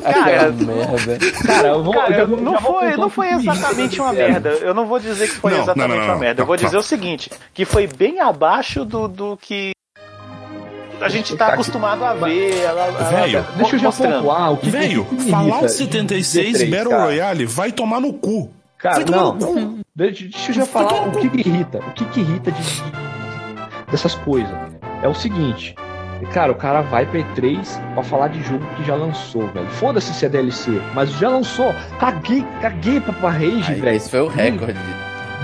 Cara, merda. Cara, eu vou, Cara, eu não já foi, não foi exatamente uma velho. merda. Eu não vou dizer que foi Não, exatamente não, não, uma não. merda. Eu vou dizer o seguinte, que foi bem abaixo do, do que a gente tá Tá acostumado a ver. Velho, Deixa eu já pontuar o que Velho, que me falar irrita o 76 de D3, Battle cara. Royale vai tomar no cu. Cara, não. cu. Deixa, eu já falar o que me irrita. O que que irrita de, de- dessas coisas. É o seguinte. Cara, o cara vai pra E3 pra falar de jogo que já lançou, velho. Foda-se se é DLC, mas já lançou. Caguei, caguei pra, pra Rage, velho. esse foi o recorde.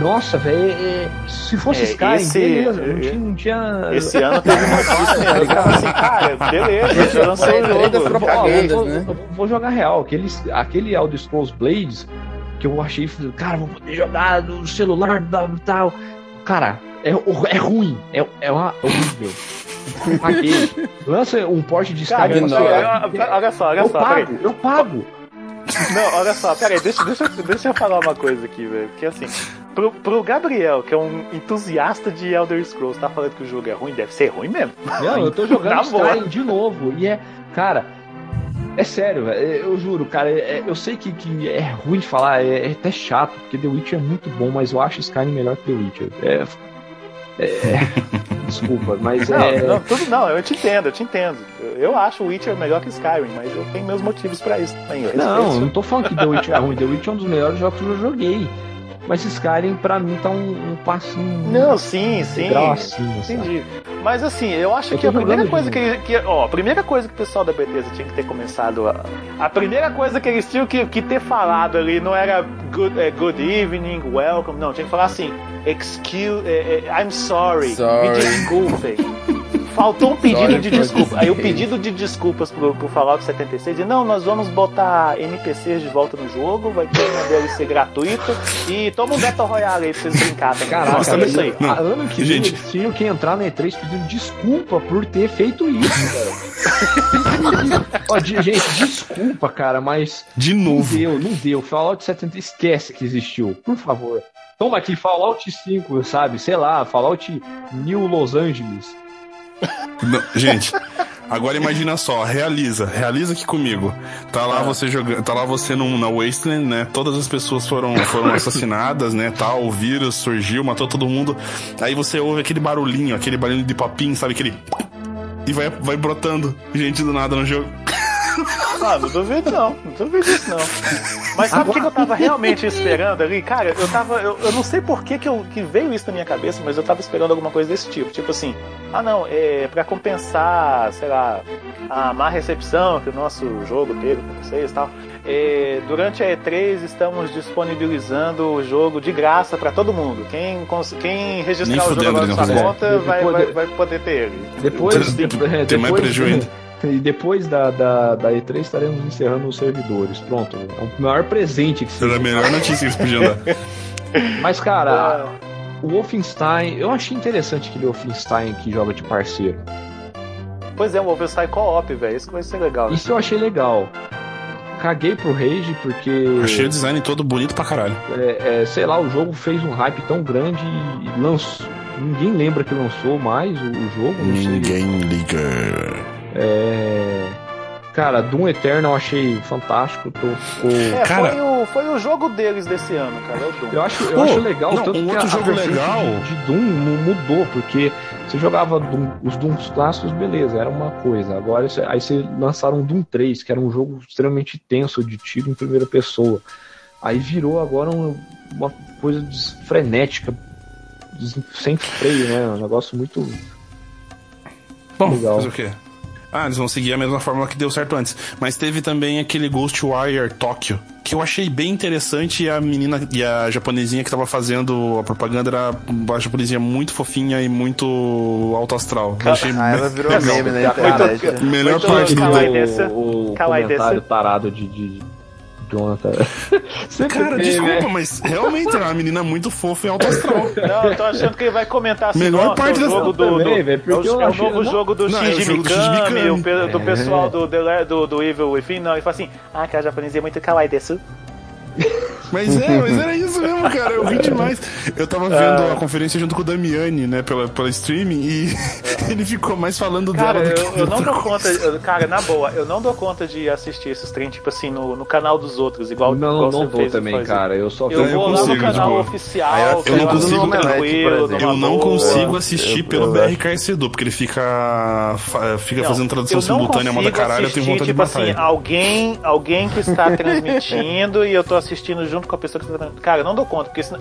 Nossa, velho. é- é- se fosse É, Skyrim, esse- beleza. Não é- tinha. Não tinha... Esse ano teve mesmo. Eu tava assim, cara, beleza, já lançou o jogo. Ó, eu vou, né? eu vou jogar real. Aqueles, aquele Elder Scrolls Blades que eu achei, cara, vou poder jogar no celular tal. Cara, é, é ruim. É, é uma é horrível. Paguei. Lança um porte de Skyrim. olha, só, olha eu só, peraí. pago, eu pago. Não, olha só, peraí, deixa, deixa, deixa eu falar uma coisa aqui, velho. Porque assim, pro, pro Gabriel, que é um entusiasta de Elder Scrolls, tá falando que o jogo é ruim, deve ser ruim mesmo. Não, eu tô jogando. Skyrim de novo. E é, cara, é sério, é- eu juro, cara, é- eu sei que, que é ruim de falar, é, é até chato, porque The Witcher é muito bom, mas eu acho Skyrim melhor que The Witcher. É. é- desculpa, mas Não, é. não, tudo não, eu te entendo, eu te entendo. Eu, eu acho o Witcher melhor que Skyrim, mas eu tenho meus motivos pra isso também. eu Não, respeito. não tô falando que The Witcher é ruim. The Witcher é um dos melhores jogos que eu já joguei. Mas Skyrim, pra mim, tá um, um passinho. Não, sim, sim. grau acima, sabe? Mas assim, eu acho Eu que a primeira coisa que, que. Ó, a primeira coisa que o pessoal da Bethesda tinha que ter começado a. A primeira coisa que eles tinham que, que ter falado ali não era good, é, good evening, welcome, não. Tinha que falar assim, excuse. é, é, I'm sorry, Sorry. me desculpem. faltou um pedido Sorry de desculpa. Aí o pedido de desculpas pro, pro Fallout 76 e não, nós vamos botar NPCs de volta no jogo, vai ter uma DLC gratuita e toma um Battle Royale aí pra vocês brincarem. Caraca, Nossa, é isso aí. Não, a- ano que vem gente. eles tinham que entrar na E3 pedindo desculpa por ter feito isso, cara. Ó, de- gente, desculpa, cara, mas De não novo. deu, não deu. Fallout 70 esquece que existiu, por favor. Toma aqui, Fallout 5, sabe? Sei lá, Fallout New Los Angeles. Não, gente, agora imagina só, realiza, realiza aqui comigo. Tá lá você jogando, tá lá você num, na Wasteland, né? Todas as pessoas foram, foram assassinadas, né? Tal, o vírus surgiu, matou todo mundo. Aí você ouve aquele barulhinho, aquele barulho de papinho, sabe aquele e vai, vai brotando gente do nada no jogo. Ah, não duvido não, não duvido disso não. Mas sabe o que que eu tava realmente esperando ali? Cara, eu tava. Eu, eu não sei por que, que, eu, que veio isso na minha cabeça, mas eu tava esperando alguma coisa desse tipo. Tipo assim, ah não, é pra compensar, sei lá, a má recepção que o nosso jogo teve com vocês e tal. é, durante a E3 estamos disponibilizando o jogo de graça pra todo mundo. Quem, quem registrar Nem o jogo na sua conta vai, Depois vai, vai poder ter ele. Depois, Tem- de- é, tem mais depois- prejuízo. E depois da, da, da E3 estaremos encerrando os servidores. Pronto. É o maior presente que se Era a melhor notícia que eles podiam dar. Mas, cara, o Wolfenstein, eu achei interessante aquele Wolfenstein que joga de parceiro. Pois é, o Wolfenstein Co-op, velho. Isso que vai ser legal. né? Isso eu achei legal. Caguei pro Rage porque, Achei o design todo bonito pra caralho. é, é, sei lá, o jogo fez um hype tão grande e lançou. Ninguém lembra que lançou mais o, o jogo. Ninguém liga. É, Cara, Doom Eternal eu achei fantástico. Tô, tô- É, Cara- foi, o, foi o jogo deles desse ano, cara. É o Doom. Eu acho, eu Pô, acho legal, não, tanto um que outro a, jogo a legal- de, de Doom mu- mudou, porque você jogava Doom- os Dooms clássicos, beleza, era uma coisa. Agora aí você lançaram Doom 3, que era um jogo extremamente tenso de tiro em primeira pessoa. Aí virou agora um- uma coisa des- frenética, des- sem freio, né? Um negócio muito. Bom, Legal. fazer o quê? Ah, eles vão seguir a mesma fórmula que deu certo antes. Mas teve também aquele Ghostwire Tokyo, que eu achei bem interessante e a menina e a japonesinha que tava fazendo a propaganda era uma japonesinha muito fofinha e muito alto astral. Achei Ah, ela virou meme na Muito- internet. a melhor parte do kawaii desse. o, o Kawaii comentário desse. tarado de, de Jonathan. Sempre Cara, tem, desculpa, né? mas realmente era uma menina muito fofa e alto astral. Não, eu tô achando que ele vai comentar assim. Melhor nossa, parte é o jogo do, do, também, velho, é o, é o novo não- jogo do Não, é o Shinji jogo do Shinji Mikami, do É. pessoal do, The- do, do Evil Within. Não, ele fala assim: Ah, que a japonesinha é muito kawaii desu. Mas é, mas era isso mesmo, cara. Eu ri demais. Eu tava vendo a conferência junto com o Damiani, né, pela, pela streaming, e ele ficou mais falando Cara, dela do eu, que eu não dou conta, eu- cara, na boa, eu não dou conta de assistir esses trem, tipo assim, no, no canal dos outros, igual Não, igual não fez, também, cara. Eu só Eu Eu vou lá consigo, no canal tipo, oficial, aí eu que eu não consigo tranquilo, exemplo. Eu não consigo assistir Eu- pelo eu BRK Edu, porque ele fica, fica Não, fazendo tradução simultânea, moda caralho, eu tenho assistir, vontade tipo de matar assim, ele. alguém, alguém que está transmitindo e eu tô assistindo junto com a pessoa que transmitindo. Cara, eu não dou conta, porque senão.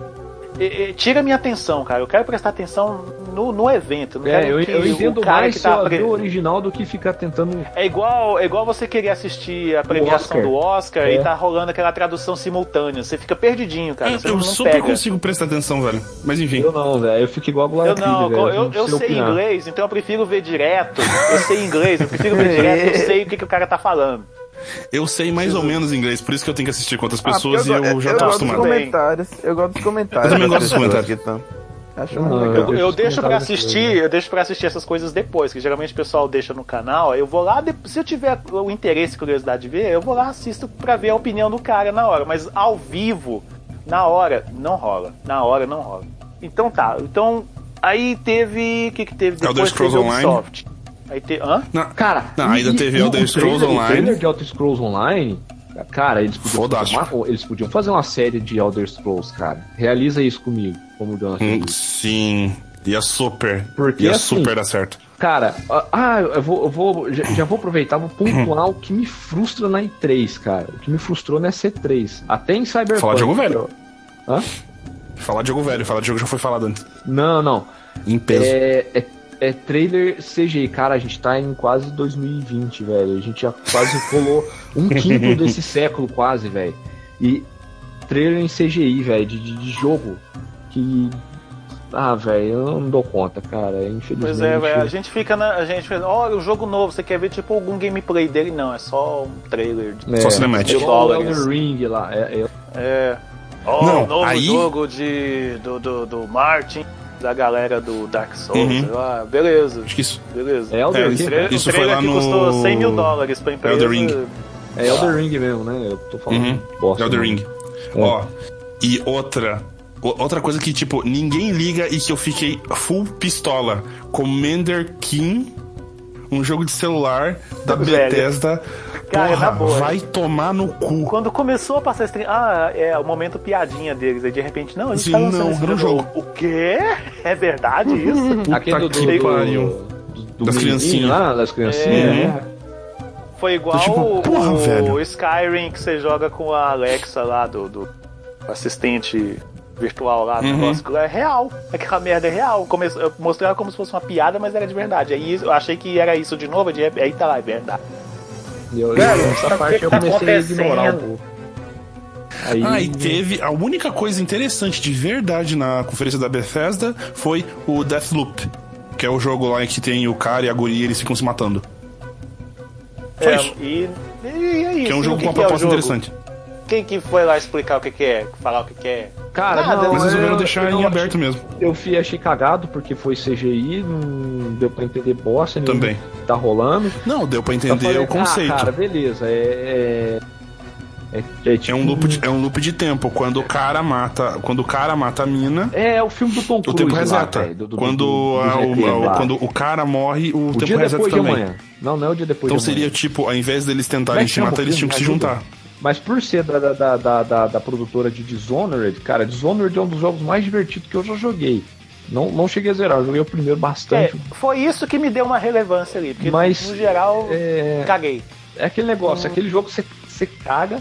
e- e- Tira minha atenção, cara. Eu quero prestar atenção no, no evento. Não É, quero eu, que eu entendo o cara mais que tá eu pre- o original do que ficar tentando. É igual, é igual você querer assistir a premiação Oscar. do Oscar É. e tá rolando aquela tradução simultânea. Você fica perdidinho, cara. Você Eu não super pega. consigo prestar atenção, velho. Mas enfim. Eu não, velho. Eu fico igual a Glória Eu não, velho, eu, eu não sei opinar. inglês, então eu prefiro ver direto. Eu sei inglês, eu prefiro ver direto, eu sei o que, que o cara tá falando. Eu sei mais ou menos inglês, por isso que eu tenho que assistir com outras Ah, pessoas porque e eu já tô gosto dos acostumado. comentários. Eu gosto dos comentários. Eu também gosto dos comentários. que tão- Acho Não, eu-. Eu, eu deixo pra comentários assistir, eu deixo para assistir essas coisas depois, que geralmente o pessoal deixa no canal, aí eu vou lá, se eu tiver o interesse e curiosidade de ver, eu vou lá assisto pra ver a opinião do cara na hora, mas ao vivo, na hora, não rola. Na hora não rola. Então tá, então aí teve, o que que teve Elder depois Scrolls teve Online. Ubisoft. Aí te, hã? Não, Cara, Não, ainda teve o- Elder o Scrolls trailer- Online. O trailer de Elder Scrolls Online, cara, eles podiam, fazer uma, eles podiam fazer uma série de Elder Scrolls, cara. Realiza isso comigo, como o Jonathan hum, sim. Ia super. Porque, ia assim, super dar certo. Cara, ah, eu vou, eu vou já, já vou aproveitar, vou pontuar o que me frustra na E3, cara. O que me frustrou nessa E3. Até em Cyberpunk. Falar de jogo velho. Hã? Falar de jogo velho, falar de jogo já foi falado antes. Não, não. Em peso. É, é, é trailer CGI. Cara, a gente tá em quase 2020, velho. A gente já quase rolou um quinto desse século, quase, velho. E trailer em CGI, velho, de, de, de jogo que. Ah, velho, eu não dou conta, cara. Infelizmente. Pois é, velho. A gente fica na. A gente olha, o jogo novo, você quer ver tipo algum gameplay dele? Não, é só um trailer de É, Só cinemático. é o dólares. Ring lá. É, é- É. Ó, Não, o novo aí- jogo de, do, do, do Martin, da galera do Dark Souls. Uhum. sei lá. beleza, Acho que isso. beleza. é Elden É, O Ring. isso- trailer, isso foi lá que no- custou 100 mil dólares pra empresa. Elden Ring. É Elden Ring mesmo, né? Eu tô falando Uhum. bosta. Elden né? Ring. É. Ó, e outra. Outra coisa que, tipo, ninguém liga e que eu fiquei full pistola. Commander King, um jogo de celular da Velho. Bethesda. Cara, Porra, na boa. vai tomar no cu. Quando começou a passar stream, ah, é o momento piadinha deles. Aí de repente, não, a gente Sim, tá lançando não, esse um jogo. O quê? É verdade isso? Aquele do, que do, do, pariu. do, do Das criancinhas. lá, das criancinhas, É. né? Foi igual tipo, o, porra, o velho. Skyrim que você joga com a Alexa lá, do, do assistente virtual lá, do Uhum. negócio. É real. Aquela merda é real. Começou, eu mostrava como se fosse uma piada, mas era de verdade. Aí eu achei que era isso de novo, de, aí tá lá, é verdade. Eu, Velho, essa o parte eu tá comecei a ignorar um pouco. Aí, Ah, e teve. A única coisa interessante de verdade na conferência da Bethesda foi o Deathloop. Que é o jogo lá em que tem o cara e a guria e eles ficam se matando. Foi É, isso. E, e é isso. Que é um E jogo que com uma é proposta jogo? interessante. Quem que foi lá explicar o que, que é? Falar o que, que é? Cara, Nada, não, Mas resolveram eu- deixar eu em não aberto mesmo. Eu fui, achei cagado porque foi CGI, não deu pra entender bosta Também. que tá rolando. Não, deu pra Eu entender falei, o conceito. Ah, cara, beleza, é. É, é, é tipo É um loop de, é um loop de tempo. Quando o cara mata, quando o cara mata a mina, É, é o filme do Tom o Cruise. tempo lá, reseta. do- do- quando, do- do a- o, a- quando o cara morre, o, O tempo dia reseta depois de também. amanhã. Não, não é o dia depois Então de amanhã. seria tipo, ao invés deles é tentarem se matar, o eles tinham que se juntar. Mas por ser da, da, da, da, da, produtora de Dishonored, cara, Dishonored é um dos jogos mais divertidos que eu já joguei. Não, não cheguei a zerar, eu joguei o primeiro É, bastante. foi isso que me deu uma relevância ali. Porque Mas, no geral, é- caguei. É aquele negócio, aquele jogo que você, você caga,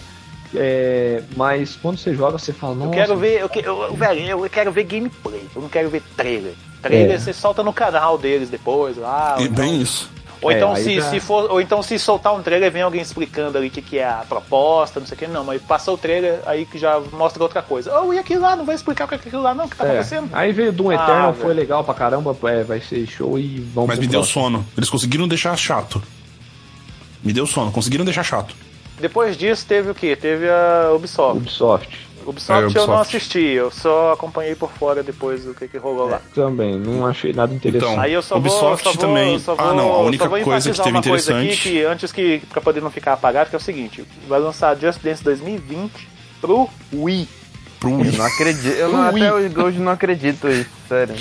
é, mas quando você joga, você fala, Eu nossa. quero ver, eu, que- eu- velho, eu quero ver gameplay, eu não quero ver trailer. Trailer É. você solta no canal deles depois lá. E então- bem isso. Ou É, então, se, já- se for, ou então se soltar um trailer, vem alguém explicando ali o que, que é a proposta, não sei o que, não, mas passou o trailer, aí que já mostra outra coisa. Oh, e aquilo lá, não vai explicar o que é aquilo lá, não, o que tá É, acontecendo? Aí veio Doom Ah, Eternal, velho. foi legal pra caramba, é, vai ser show e vamos Mas me deu próximo. sono. Eles conseguiram deixar chato. Me deu sono, conseguiram deixar chato. Depois disso teve o que? Teve a Ubisoft. Ubisoft. Ubisoft, É, eu não Ubisoft. assisti, eu só acompanhei por fora depois do que, que rolou lá. Também, não achei nada interessante. Então, Aí eu só Ubisoft vou, só vou, também- Ah, vou, não, a única vou coisa que enfatizar teve uma coisa aqui interessante- que antes que pra poder não ficar apagado, que é o seguinte, vai lançar Just Dance 2020 pro Wii. Pro Eu Wii. não acredito, eu não, até hoje não acredito isso, sério.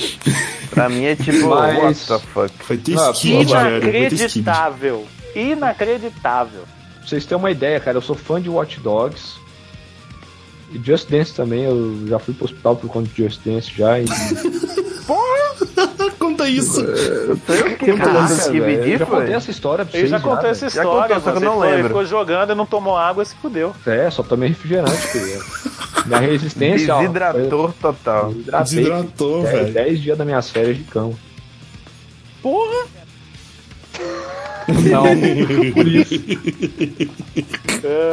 Pra mim é tipo, Mas- what the fuck. Vai ter skid. Inacreditável. Inacreditável. Pra vocês terem uma ideia, cara, eu sou fã de Watch Dogs. E Just Dance também, eu já fui pro hospital por conta de Just Dance já. E... Conta isso. Eu que Caraca, falando que eu já contei essa história pra Ele vocês. já contou essa velho. Já história, contou, só que eu não foi, lembro. ficou jogando, não tomou água e se fudeu. É, só tomei refrigerante, filho. Minha resistência, ó. Desidrator total. eu Desidratou, dez- velho. 10 dias das minhas férias de cão. Porra! Não, por isso.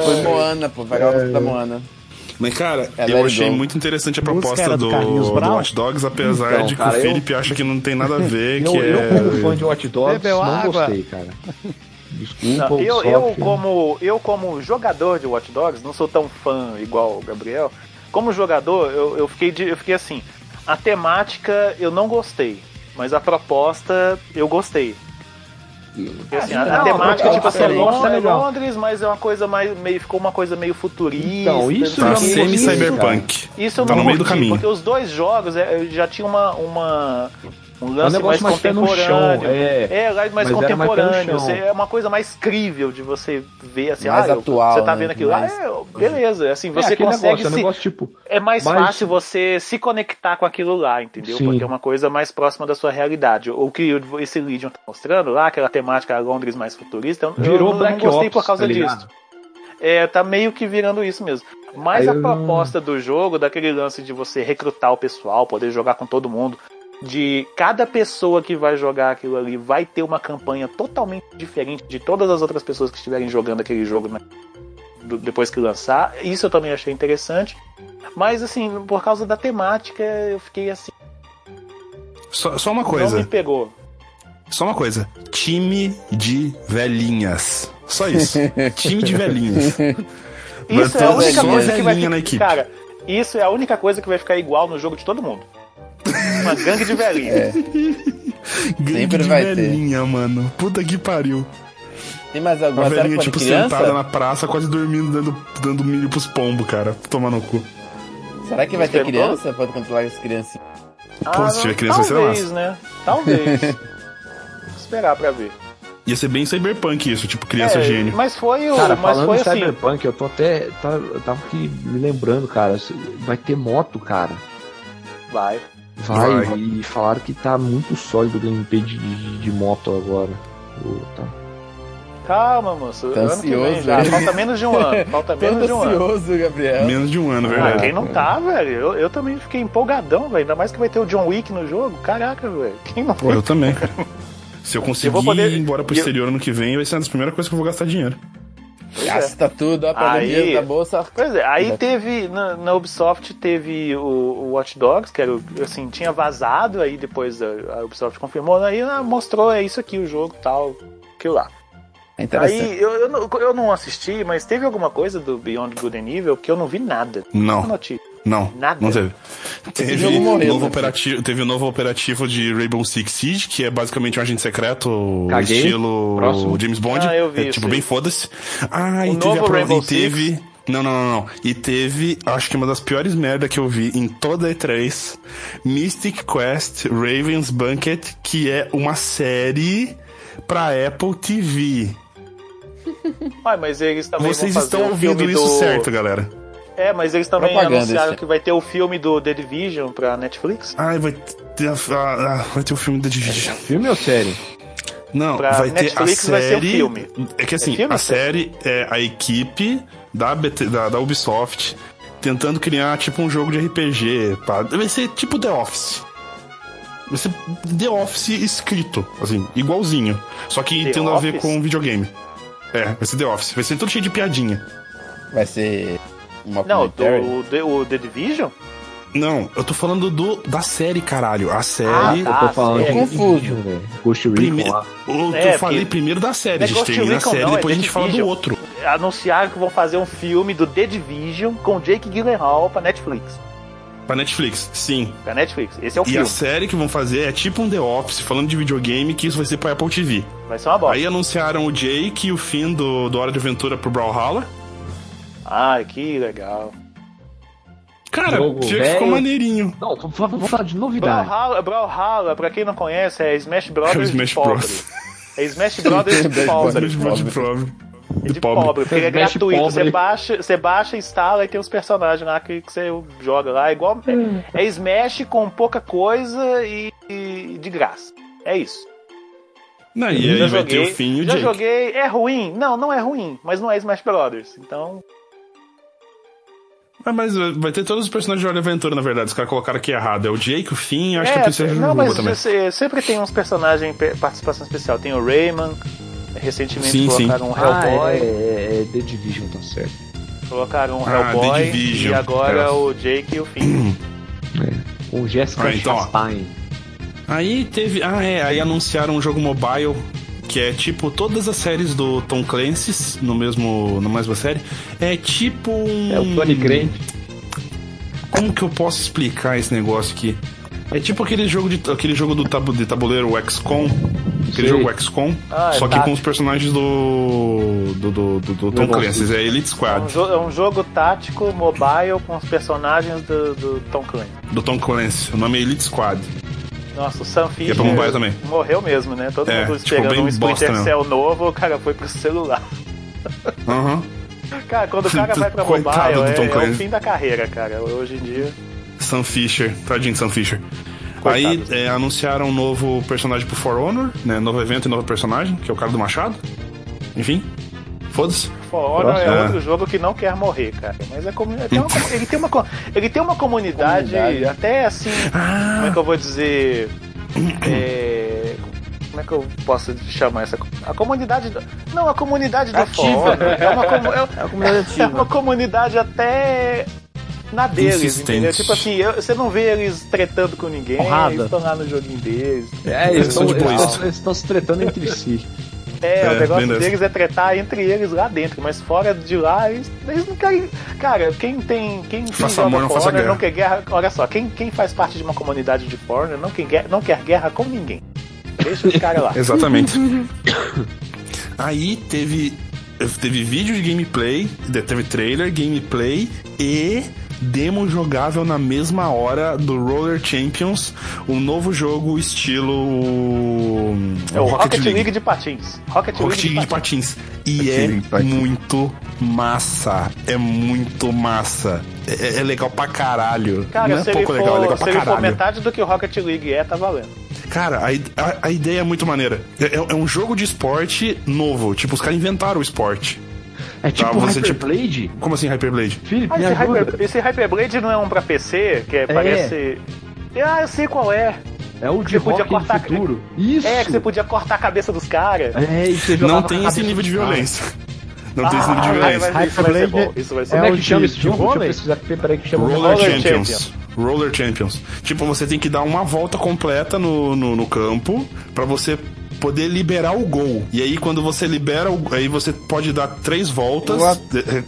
Foi Moana, pô, vai é... da Moana. Mas, cara, É, eu achei muito interessante a proposta do, do do Dogs, apesar Então, de que cara, o eu- Felipe acha que não tem nada a ver, Eu, que eu é... como fã de Watch Dogs, Bebeu não água. gostei, cara. Desculpa, Não, eu, eu, como, eu, como jogador de Watch Dogs, não sou tão fã igual o Gabriel. Como jogador, eu, eu, fiquei, de- eu fiquei assim. A temática eu não gostei, mas a proposta eu gostei. Porque, assim, a, temática, a tipo assim, é Londres, legal. Londres, mas é uma coisa mais. Meio, ficou uma coisa meio futurista. Então, isso não Tá semi-cyberpunk. Isso eu Tá não no meio do caminho. Porque os dois jogos é, já tinha uma, uma, um É um lance mais negócio mais pé no chão. contemporâneo. É, É, mais, mais Mas mais contemporâneo. é uma coisa mais crível de você ver assim, Mais ah, eu- atual, você tá né? vendo aquilo Mais- lá, é, beleza. Assim, é você aquele consegue negócio, é um se, negócio tipo. é mais Mas- fácil você se conectar com aquilo lá, entendeu? Sim. Porque é uma coisa mais próxima da sua realidade. O que esse Legion tá mostrando lá, aquela temática Londres mais futurista, eu, Virou eu não, Black não gostei Ops, por causa tá disso. É, tá meio que virando isso mesmo. Mas Aí a eu não- proposta do jogo, daquele lance de você recrutar o pessoal, poder jogar com todo mundo, de cada pessoa que vai jogar aquilo ali vai ter uma campanha totalmente diferente de todas as outras pessoas que estiverem jogando aquele jogo né, do- depois que lançar. Isso eu também achei interessante. Mas assim, por causa da temática, eu fiquei assim. Só, só uma Não coisa. me pegou. Só uma coisa. Time de velhinhas. Só isso. Time de velhinhas. Isso ter é a única coisa que vai velhinha ficar. na equipe. Cara, isso é a única coisa que vai ficar igual no jogo de todo mundo. Uma gangue de velhinhos. É. Gangue Sempre de vai ter. velhinha, mano. Puta que pariu. Tem mais Uma alguma série velhinha, tipo, criança? sentada na praça, quase dormindo, dando, dando milho pros pombos, cara. Tomar no cu. Será que vai ter Você criança? Pode controlar as criancinhas? Pô, se tiver criança, vai ser talvez, massa. né? Talvez. Vou esperar pra ver. Ia ser bem cyberpunk isso, tipo, criança É, gênio. Mas foi o. Cara, mas falando foi em assim. Cyberpunk, eu tô até. tá- eu tava aqui me lembrando, cara. Vai ter moto, cara. Vai. Vai, Vai. e falaram que tá muito sólido o gameplay de, de, de moto agora. Ô, tá. Calma, moço. Tá ano que vem ansioso, já. hein? Falta menos de um ano. Falta menos de um ano. ansioso, Gabriel. Menos de um ano, Ah, verdade. quem não tá, velho? Eu, eu também fiquei empolgadão, velho. Ainda mais que vai ter o John Wick no jogo. Caraca, velho. Quem não Pô, eu também, cara. Se eu conseguir vou poder- ir embora pro eu- exterior ano que vem, vai ser uma das primeiras coisas que eu vou gastar dinheiro. Gasta tudo, ó, o Aí- da bolsa. Pois é, aí teve, na, na Ubisoft teve o, o Watch Dogs, que era, assim, tinha vazado, aí depois a, a Ubisoft confirmou, aí ah, mostrou, é isso aqui, o jogo tal, aquilo lá. É interessante. Aí eu, eu, não, eu não assisti, mas teve alguma coisa do Beyond Good and Evil que eu não vi nada. Não. Notícia. Não, Nada. não teve. Teve morreu, novo né? operativo, teve o novo operativo de Rainbow Six Siege, que é basicamente um agente secreto Caguei. estilo Próximo. James Bond. Ah, eu vi é, tipo, bem foda-se. Ah, O e teve a Rainbow e teve... Não, não, não, não. E teve, acho que uma das piores merda que eu vi em toda a E3, Mystic Quest Raven's Banquet, que é uma série pra Apple TV. Ah, mas eles também Vocês estão o ouvindo isso do... certo, galera. É, mas eles também Propaganda, anunciaram que vai ter o filme do The Division pra Netflix. Ai, vai ter, a- a- a- vai ter o filme da Division. Filme ou série? Não, Pra vai ter a Netflix série. vai ser o filme. É que assim, É filme, a série é a equipe da, BT da, da Ubisoft tentando criar tipo um jogo de RPG. Pá. Vai ser tipo The Office. Vai ser The Office escrito, assim, igualzinho. Só que The tendo a ver Office? com videogame. É, vai ser The Office. Vai ser tudo cheio de piadinha. Vai ser uma Não, do, The- o The Division? Não, eu tô falando do, da série, caralho. A série. Ah, Eu tá. tô falando série. de Confuso. Velho. Ghost Recon eu, É, eu falei porque- primeiro da série. A gente Ghost termina a série, não, é depois a The gente fala do outro. Anunciaram que vão fazer um filme do The Division com Jake Gyllenhaal pra Netflix. Pra Netflix, sim. Pra Netflix. Esse é o E a filme. série que vão fazer é tipo um The Office, falando de videogame, que isso vai ser pra Apple TV. Vai ser uma bosta. Aí anunciaram o Jake e o fim do, do Hora de Aventura pro Brawlhalla. Ai, que legal. Cara, Jogo ficou velho. maneirinho. Não, vamos falar, de novidade. Brawlhalla, Brawlhalla, pra quem não conhece, é Smash Brothers É o Smash de pobre. Bros. É Smash Brothers de pobre. Smash Bros. de prova. É de pobre, porque ele é Smash gratuito. pobre. Você baixa, você baixa, instala e tem os personagens lá que, que você joga lá. É igual. É, é Smash com pouca coisa e, e de graça. É isso. Não, e aí já vai joguei, ter o fim e o já Jake. joguei. É ruim? Não, não é ruim, mas não é Smash Brothers. Então. Ah, mas vai ter todos os personagens de Hora de Aventura, na verdade. Os caras colocaram aqui errado. É o Jake, o fim e acho que a Princesa não, mas também. você- sempre tem uns personagens em participação especial. Tem o Rayman, recentemente Sim, sim. colocaram um Ah, Hellboy, é, é, é The Division, tá certo. colocaram um Ah, Hellboy The Division, e agora é. o Jake e o Finn. Com Jessica Ah, então. Chastain. Aí teve. Ah, é. Aí anunciaram um jogo mobile. Que é tipo todas as séries do Tom Clancy no mesmo, na mesma série. É tipo um. É o Tony Crente. Como que eu posso explicar esse negócio aqui? É tipo aquele jogo, de, aquele jogo do tabu, de tabuleiro XCOM. Aquele Sei. jogo XCOM. Ah, é só que tático. com os personagens do. do, do, do- do Tom Clancy. É Elite É um, Squad. é um jogo tático mobile com os personagens do, do Tom Clancy. Do Tom Clancy. O nome é Elite Squad. Nossa, o Sam Fisher morreu mesmo, né? Todo É, mundo tipo, esperando bem um Splinter. Cell novo, o cara foi pro celular. Aham. Cara, quando o cara vai pra Coitado mobile, é, é o fim da carreira, cara. Hoje em dia. Sam Fisher. Tadinho de Sam Fisher. Coitado. Aí é, anunciaram um novo personagem pro For Honor, né? Novo evento e novo personagem, que é o cara do Machado. Enfim. Foda-se. For Honor é É. outro jogo que não quer morrer, cara. Mas é como, tem uma, ele, tem uma, co- ele tem uma comunidade, Comunidade. até assim. Como é que eu vou dizer? É, como é que eu posso chamar essa? A comunidade. do- Não, a comunidade do Ativa. Honor é uma, comu- é- É uma comunidade é uma comunidade até na deles, Insistente. entendeu? Tipo assim, eu- você não vê eles tretando com ninguém, Porrada. eles estão lá no joguinho deles. É, eles estão eles estão se tretando entre si. É, É, o negócio bem dessa. deles é tretar entre eles lá dentro, mas fora de lá, eles, eles não querem. Cara, quem tem. Quem, quem Faça joga amor, não faça Honor guerra. não quer guerra. Olha só, quem, quem faz parte de uma comunidade de For Honor não quer, guerra- não quer guerra com ninguém. Deixa os caras lá. Exatamente. Aí teve teve vídeo de gameplay, teve trailer, gameplay e demo jogável na mesma hora do Roller Champions, um novo jogo estilo É o Rocket, League. de patins. Rocket, Rocket League League de patins. patins. E Rocket é League patins. muito massa. É muito massa. É, é legal pra caralho. Cara, Não é se, pouco for, legal, é legal se pra ele for caralho. metade do que o Rocket League é, tá valendo. Cara, a, a- a ideia é muito maneira. É, é- é um jogo de esporte novo. Tipo, os caras inventaram o esporte. É tipo Tá, você, Hyperblade? Como assim, Hyperblade? Felipe, Ah, esse. Hyper, esse Hyperblade não é um pra PC, que é, parece. Ah, eu sei qual é. É o de Você podia cortar- futuro. Isso! É, que você podia cortar a cabeça dos caras. É, e você Não tem esse nível de caras. violência. Não tem esse nível de Ah, violência. mas isso vai bom. Isso vai ser Como bom. é que chama esse de jogo? Deixa eu vôlei? pesquisar aqui, peraí que chama Roller, Roller Champions. Champions. Roller Champions. Tipo, você tem que dar uma volta completa no, no, no campo pra você poder liberar o gol. E aí, quando você libera o aí você pode dar três voltas.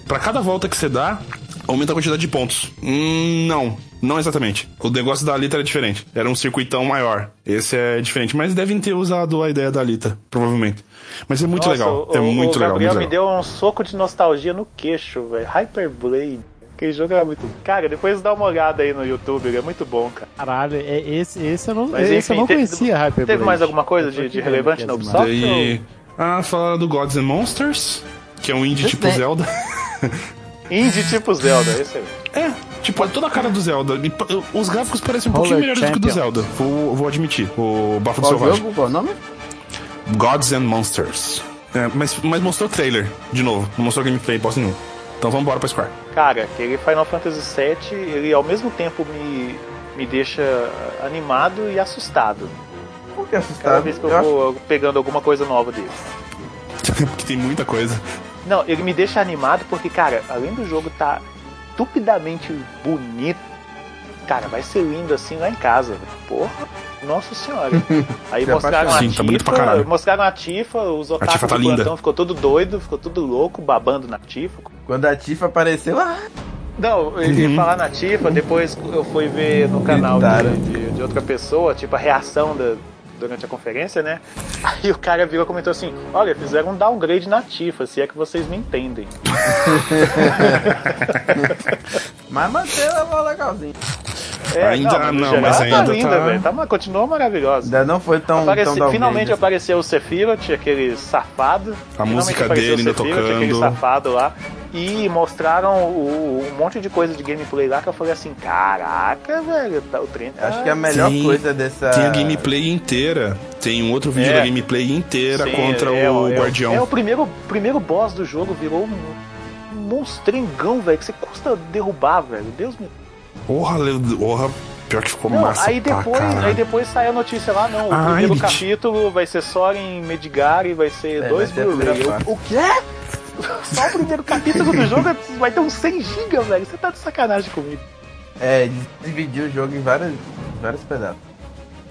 Pra cada volta que você dá, aumenta a quantidade de pontos. Hum, não. Não exatamente. O negócio da Alita era diferente. Era um circuitão maior. Esse é diferente. Mas devem ter usado a ideia da Alita, provavelmente. Mas é muito Nossa, legal. O, é muito o legal. Gabriel muito me legal. deu um soco de nostalgia no queixo, velho. Hyperblade. Aquele jogo era muito. Cara, depois dá uma olhada aí no YouTube, ele é muito bom, cara. Caralho, é, esse, esse eu não, Mas, esse enfim, eu não conhecia, Hyperblade. Teve mais alguma coisa de, de relevante na Ubisoft? Daí. Ah, falaram do Gods and Monsters, que é um indie tipo Esse- Zelda. Indie tipo Zelda, esse aí. É, tipo, é toda a cara do Zelda. Os gráficos parecem um pouquinho Roller melhores do que o do. Zelda. Vou, vou admitir. O Bafo do Qual Selvagem. jogo? Qual o nome? Gods and Monsters. É, mas, mas mostrou trailer, de novo. Não mostrou gameplay, bosta nenhum. Então vamos embora pra Square. Cara, aquele Final Fantasy VII, ele ao mesmo tempo me, me deixa animado e assustado. Por que Cada assustado? vez que eu Eu acho- vou pegando alguma coisa nova dele. Porque tem muita coisa. Não, ele me deixa animado porque, cara, além do jogo tá estupidamente bonito, cara, vai ser lindo assim lá em casa. Porra, nossa senhora. Aí Se mostraram a apaixona. Sim, tá Tifa, caralho. mostraram a Tifa, os otakus Tifa tá do linda. plantão ficou tudo doido, ficou tudo louco, babando na Tifa. Quando a Tifa apareceu, ah, Não, e Uhum. falar na Tifa, depois eu fui ver no canal de, de- de outra pessoa, tipo, a reação da- durante a conferência, né? Aí o cara virou e comentou assim: Olha, fizeram um downgrade na Tifa, se é que vocês me entendem. mas manteve ela legalzinho. É, Ainda- no não, geral, mas tá ainda linda, tá- velho. Tá, uma- continua maravilhosa. Ainda não foi tão, Aparece- tão finalmente assim. apareceu o Sephiroth, aquele safado. Finalmente música apareceu dele o ainda Sephiroth, aquele tocando. safado lá. E mostraram o- um monte de coisa de gameplay lá que eu falei assim: caraca, velho, tá, o trem tá... Acho que a melhor Tem- coisa dessa. Tem a gameplay inteira. Tem um outro vídeo É. da gameplay inteira Sim, contra é, o é, Guardião. É o primeiro, primeiro boss do jogo, virou um, um monstrengão, velho, que você custa derrubar, velho. Deus me. Porra, porra, pior que ficou Não, massa aí depois, aí depois sai a notícia lá, não. O Ah, primeiro capítulo vai ser só em Medgar e vai ser É, dois Blu-ray. parte. O quê? Só o primeiro capítulo do jogo vai ter uns 100 GB, velho. Você tá de sacanagem comigo. É, dividir o jogo em vários, vários pedaços.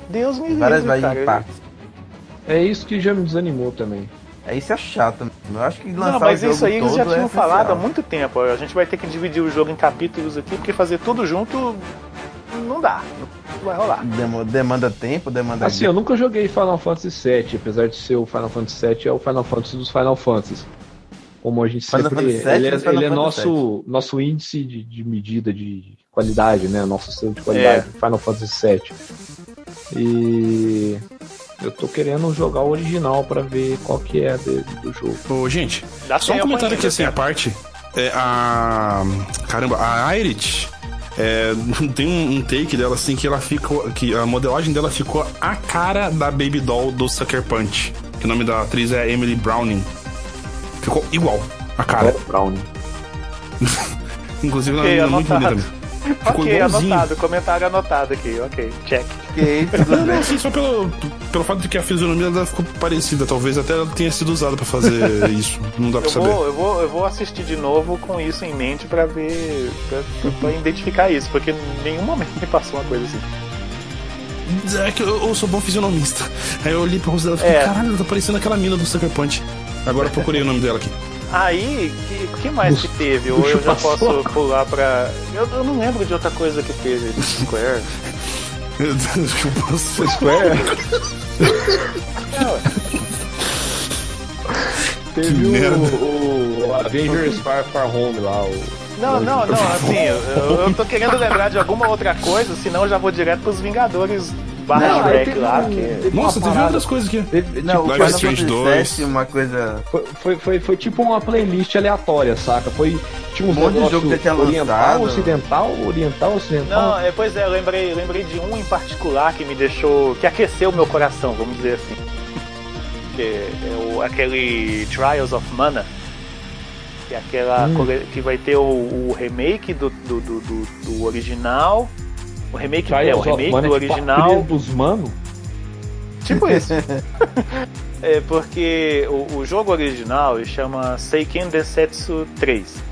Deus me livre, Várias vai cara. em partes. É isso que já me desanimou também. É isso é chato. Eu acho que lançar Não, mas o jogo isso aí eles já é tinham falado há muito tempo. A gente vai ter que dividir o jogo em capítulos aqui, porque fazer tudo junto não dá. Não vai rolar. Demo- demanda tempo, demanda. Assim, eu nunca joguei Final Fantasy VII, apesar de ser o Final Fantasy VII, é o Final Fantasy dos Final Fantasies. Como a gente Final sempre. Fantasy ele é, Final ele é nosso, nosso índice de, de medida de qualidade, né? Nosso selo de qualidade, Final Fantasy VII. E. Eu tô querendo jogar o original pra ver qual que é dele, do jogo. Ô, gente, Dá só um comentário aqui assim, a certo? parte. É, a. Caramba, a Irit. é, tem um, um take dela assim que ela ficou. que a modelagem dela ficou a cara da Baby Doll do Sucker Punch. Que o nome da atriz é Emily Browning. Ficou igual. A cara. Brown. Inclusive, ela é muito bonita mesmo. Ficou Ok, igualzinho. anotado. Comentário anotado aqui. Ok, check. ok, tudo Não, bem. assim, só pelo, pelo fato de que a fisionomia dela ficou parecida. Talvez até ela tenha sido usada pra fazer isso. Não dá pra Eu saber. vou, eu, vou, eu vou assistir de novo com isso em mente pra ver. Pra, pra- pra identificar isso, porque em nenhum momento me passou uma coisa assim. É que eu, eu sou bom fisionomista. Aí eu olhei pro rosto dela e falei, É. caralho, tá parecendo aquela mina do Sucker Punch. Agora eu procurei o nome dela aqui. Aí, que, que mais que teve? Ou eu já posso pular pra. Eu, eu não lembro de outra coisa que teve do Square. Eu posso... Square. Teve o, o Avengers Far Far Home lá. O... Não, não, não, assim, eu, eu tô querendo lembrar de alguma outra coisa, senão eu já vou direto pros Vingadores barra Não, Shrek teve lá, teve uma Nossa, teve outras coisas aqui. Teve- Não, o Life Strange Fantasy 2. VII, uma coisa... Foi, foi, foi, foi tipo uma playlist aleatória, saca? Foi. Tinha uns Um monte de jogo que oriental, lançado. ocidental, oriental, ocidental. Não, é, pois é, eu lembrei, lembrei de um em particular que me deixou. que aqueceu o meu coração, vamos dizer assim. Que é o, aquele Trials of Mana. Que é aquela. Hum. que vai ter o, o remake do, do, do, do- do original. O remake, é, o remake do original. dos mano. Tipo isso. é porque o, o jogo original chama Seiken Densetsu 3.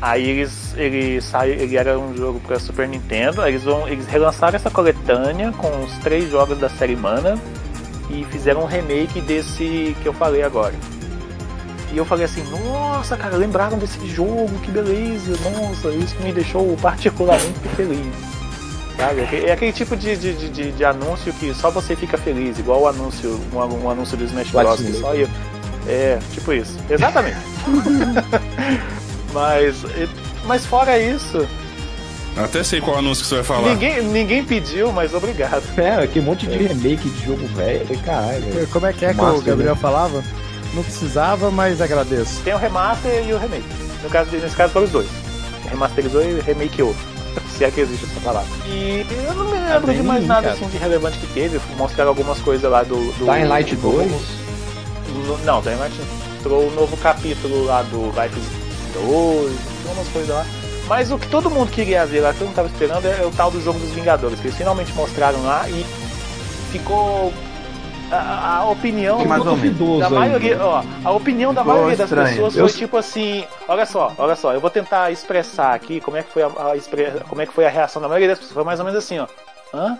Aí eles ele saiu, ele era um jogo para Super Nintendo, aí eles vão eles relançaram essa coletânea com os três jogos da série Mana e fizeram um remake desse que eu falei agora. E eu falei assim, nossa, cara, lembraram desse jogo, que beleza, nossa, isso me deixou particularmente feliz. Sabe? É aquele- É aquele tipo de, de, de- de, de anúncio que só você fica feliz, igual o anúncio, um, um anúncio do Smash Bros. que só eu. É, tipo isso. Exatamente. mas, mas fora isso, Até sei qual anúncio que você vai falar. ninguém, ninguém pediu, mas obrigado. É, que um monte de remake de jogo velho. Caralho. Como é que é que Master, o Gabriel falava? Não precisava, mas agradeço. Tem o remaster e o remake. No caso, nesse caso foram os dois. Remasterizou e remakeou. Se é que existe essa palavra. E eu não me lembro bem de mais ruim, nada cara. assim de relevante que teve. Mostraram algumas coisas lá do. do Dying Light do- 2? No- Não, Dying Light entrou o novo capítulo lá do Life is 2, tem umas coisas lá. Mas o que todo mundo queria ver lá, que eu não tava esperando, é o tal do jogo dos Vingadores, que eles finalmente mostraram lá e ficou. A, a opinião Mais ou menos. da maioria, ó, a opinião da Ficou maioria das estranho. pessoas Eu- foi tipo assim, olha só, olha só, eu vou tentar expressar aqui como é que foi a, a expre- como é que foi a reação da maioria das pessoas, foi mais ou menos assim, ó. Hã?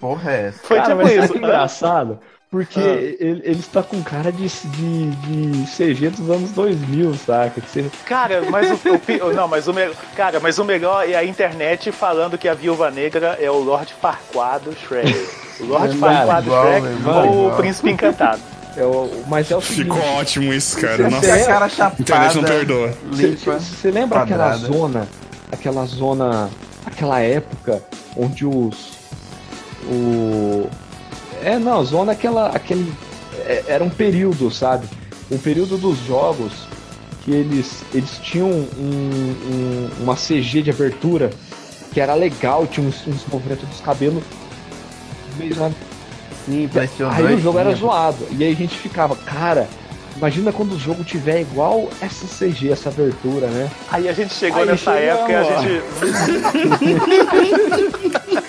Porra é essa? Foi Cara, tipo mas isso. é engraçado. Porque Ah. ele, ele está com cara de, de, de CG dos anos 2000, saca? Que você- Cara, mas o, o não, mas o cara, mas o melhor é a internet falando que a Viúva Negra é o Lorde Farquado Shrek. O Lorde Cara, Farquado igual, Shrek ou o. Príncipe Encantado. É o, mas é o seguinte. Ficou ótimo isso, cara. Você- Nossa, a cara a internet não chapada, perdoa. limpa. Você lembra aquela quadrada. zona, aquela zona, aquela época onde os o é não, zona aquela aquele é- era um período, sabe? Um período dos jogos que eles eles tinham um- um- uma CG de abertura que era legal, tinha uns, uns movimentos dos cabelos meio lá Sim, PlayStation Aí 2 o jogo era tinha. zoado. E aí a gente ficava, cara, imagina quando o jogo tiver igual essa CG, essa abertura, né? Aí a gente chegou Aí nessa chegamos, época e a gente.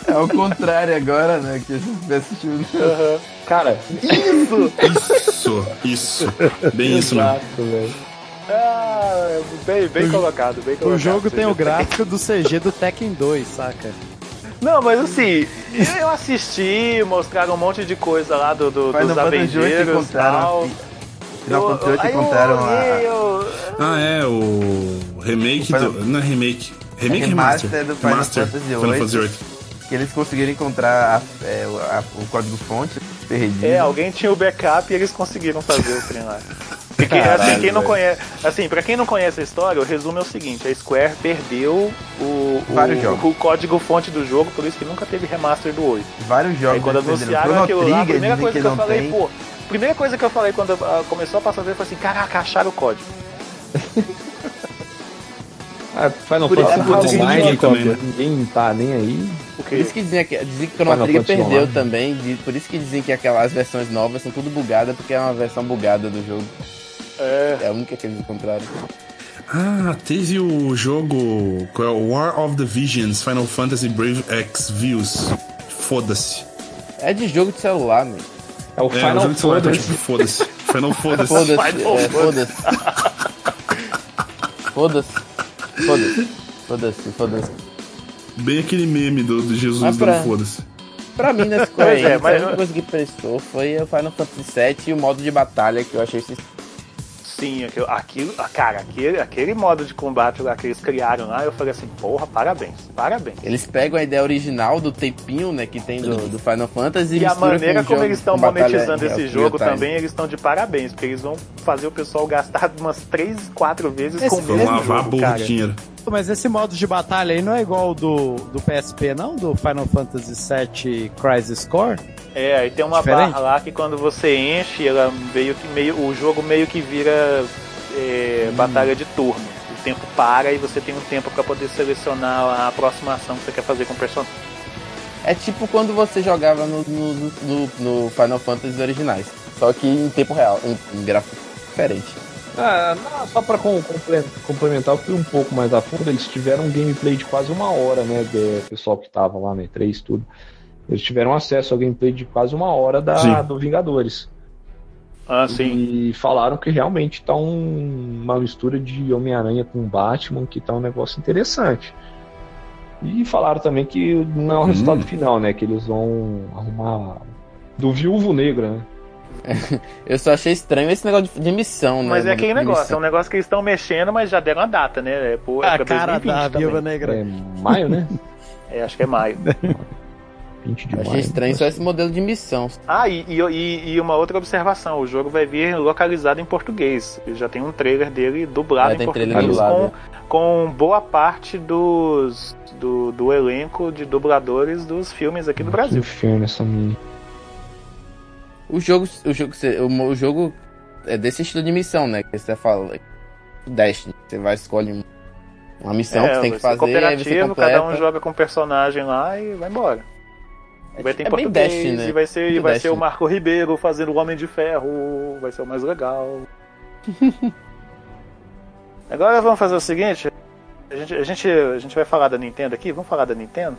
É o contrário agora, né? Que a gente vai assistir o Aham. Cara, Isso, isso. Bem isso mesmo. exato, velho. Ah, bem, bem colocado, bem colocado. O jogo tem o gráfico do CG do Tekken 2, saca? Não, mas assim, eu assisti, mostraram um monte de coisa lá do, do, Final dos Avengers e tal. Final Eu- Fantasy VIII olhei, a, eu- Ah, é, o remake Final- do... Não é remake. Remake É remaster? remaster do Final. Fantasy Final VIII. Que eles conseguiram encontrar a- é, o- a- o código fonte perdido. É, alguém tinha o backup e eles conseguiram fazer o trem lá. Porque, Caralho, assim, quem não conhece, assim, pra quem não conhece a história, o resumo é o seguinte, a Square perdeu o, Vários o, jogos. o código fonte do jogo, por isso que nunca teve remaster do 8. Vários jogos Aí quando anunciaram aquilo lá, a primeira coisa que, que eu falei, tem. pô, primeira coisa que eu falei quando ah, começou a passar a ver foi assim, caraca, acharam o código. Ah, Final Fantasy por isso que Online, também, ninguém tá nem aí. Por isso que dizem que, dizem que Chrono Final Trigger perdeu Online. também. de- por isso que dizem que aquelas versões novas são tudo bugadas, porque é uma versão bugada do jogo. É, É a única que eles encontraram. Ah, teve o jogo. Qual é? o War of the Visions Final Fantasy Brave X Views. Foda-se. É de jogo de celular, meu. É o É, o Final jogo de celular, então, Fantasy. tipo, foda-se. Final Foda-se. Foda-se, Final é, foda-se. Foda-se. Foda-se. Foda-se, foda-se. Bem aquele meme do, do Jesus Mas pra- foda-se. Pra mim, nesse Pois é, coisa, mas- a única coisa que prestou foi o Final Fantasy VII e o modo de batalha que eu achei Sim, aquilo, aquilo ah, cara, aquele, aquele modo de combate lá que eles criaram lá, eu falei assim, porra, parabéns, parabéns. Eles pegam a ideia original do tempinho, né, que tem do, do Final Fantasy E a misturam maneira como jogo eles estão monetizando esse jogo time. também, eles estão de parabéns, porque eles vão fazer o pessoal gastar umas 3, 4 vezes com o Esse- mesmo lavar a jogo, cara. de dinheiro. Mas esse modo de batalha aí não é igual do, do PSP, não? Do Final Fantasy VII Crisis Core? É, aí tem uma Diferente? barra lá que quando você enche, ela meio que meio, o jogo meio que vira é, batalha de turno. O tempo para e você tem um tempo pra poder selecionar a aproximação que você quer fazer com o personagem. É tipo quando você jogava no, no, no- no Final Fantasy originais. Só que em tempo real, em, em gráfico diferente. Ah, não, só comple- complementar, eu fui um pouco mais a fundo. Eles tiveram um gameplay de quase uma hora, né? Do pessoal que tava lá na E3 tudo. Eles tiveram acesso ao gameplay de quase uma hora da, Sim. do Vingadores. Ah, sim. E falaram que realmente tá um- uma mistura de Homem-Aranha com Batman, que tá um negócio interessante. E falaram também que não é o Hum. resultado final, né? Que eles vão arrumar do Viúvo Negro, né? Eu só achei estranho esse negócio de, de missão, né? Mas é aquele negócio, é missão. um negócio que eles estão mexendo, mas já deram a data, né? É, pô, é a cara 2020 da. Viúva Negra. É maio, né? É, acho que é maio. 20 de Eu maio. achei estranho só esse modelo de missão. Ah, e, e, e- uma outra observação: o jogo vai vir localizado em português. Já tem um trailer dele dublado Já em português com, com boa parte dos do, do elenco de dubladores dos filmes aqui do Que Brasil. inferno essa menina. O jogo, o jogo, o, jogo é desse estilo de missão, né? Que você fala. Destiny. Você vai escolhe um- uma missão que você tem que ser fazer, aí você cooperativo, completa. cada um joga com um personagem lá e vai embora. Vai ter em é bem português Destiny, né? e vai ser, e vai ser o Destiny. Marco Ribeiro fazendo o Homem de Ferro, vai ser o mais legal. Agora vamos fazer o seguinte, a gente, a, gente, a gente vai falar da Nintendo aqui, vamos falar da Nintendo?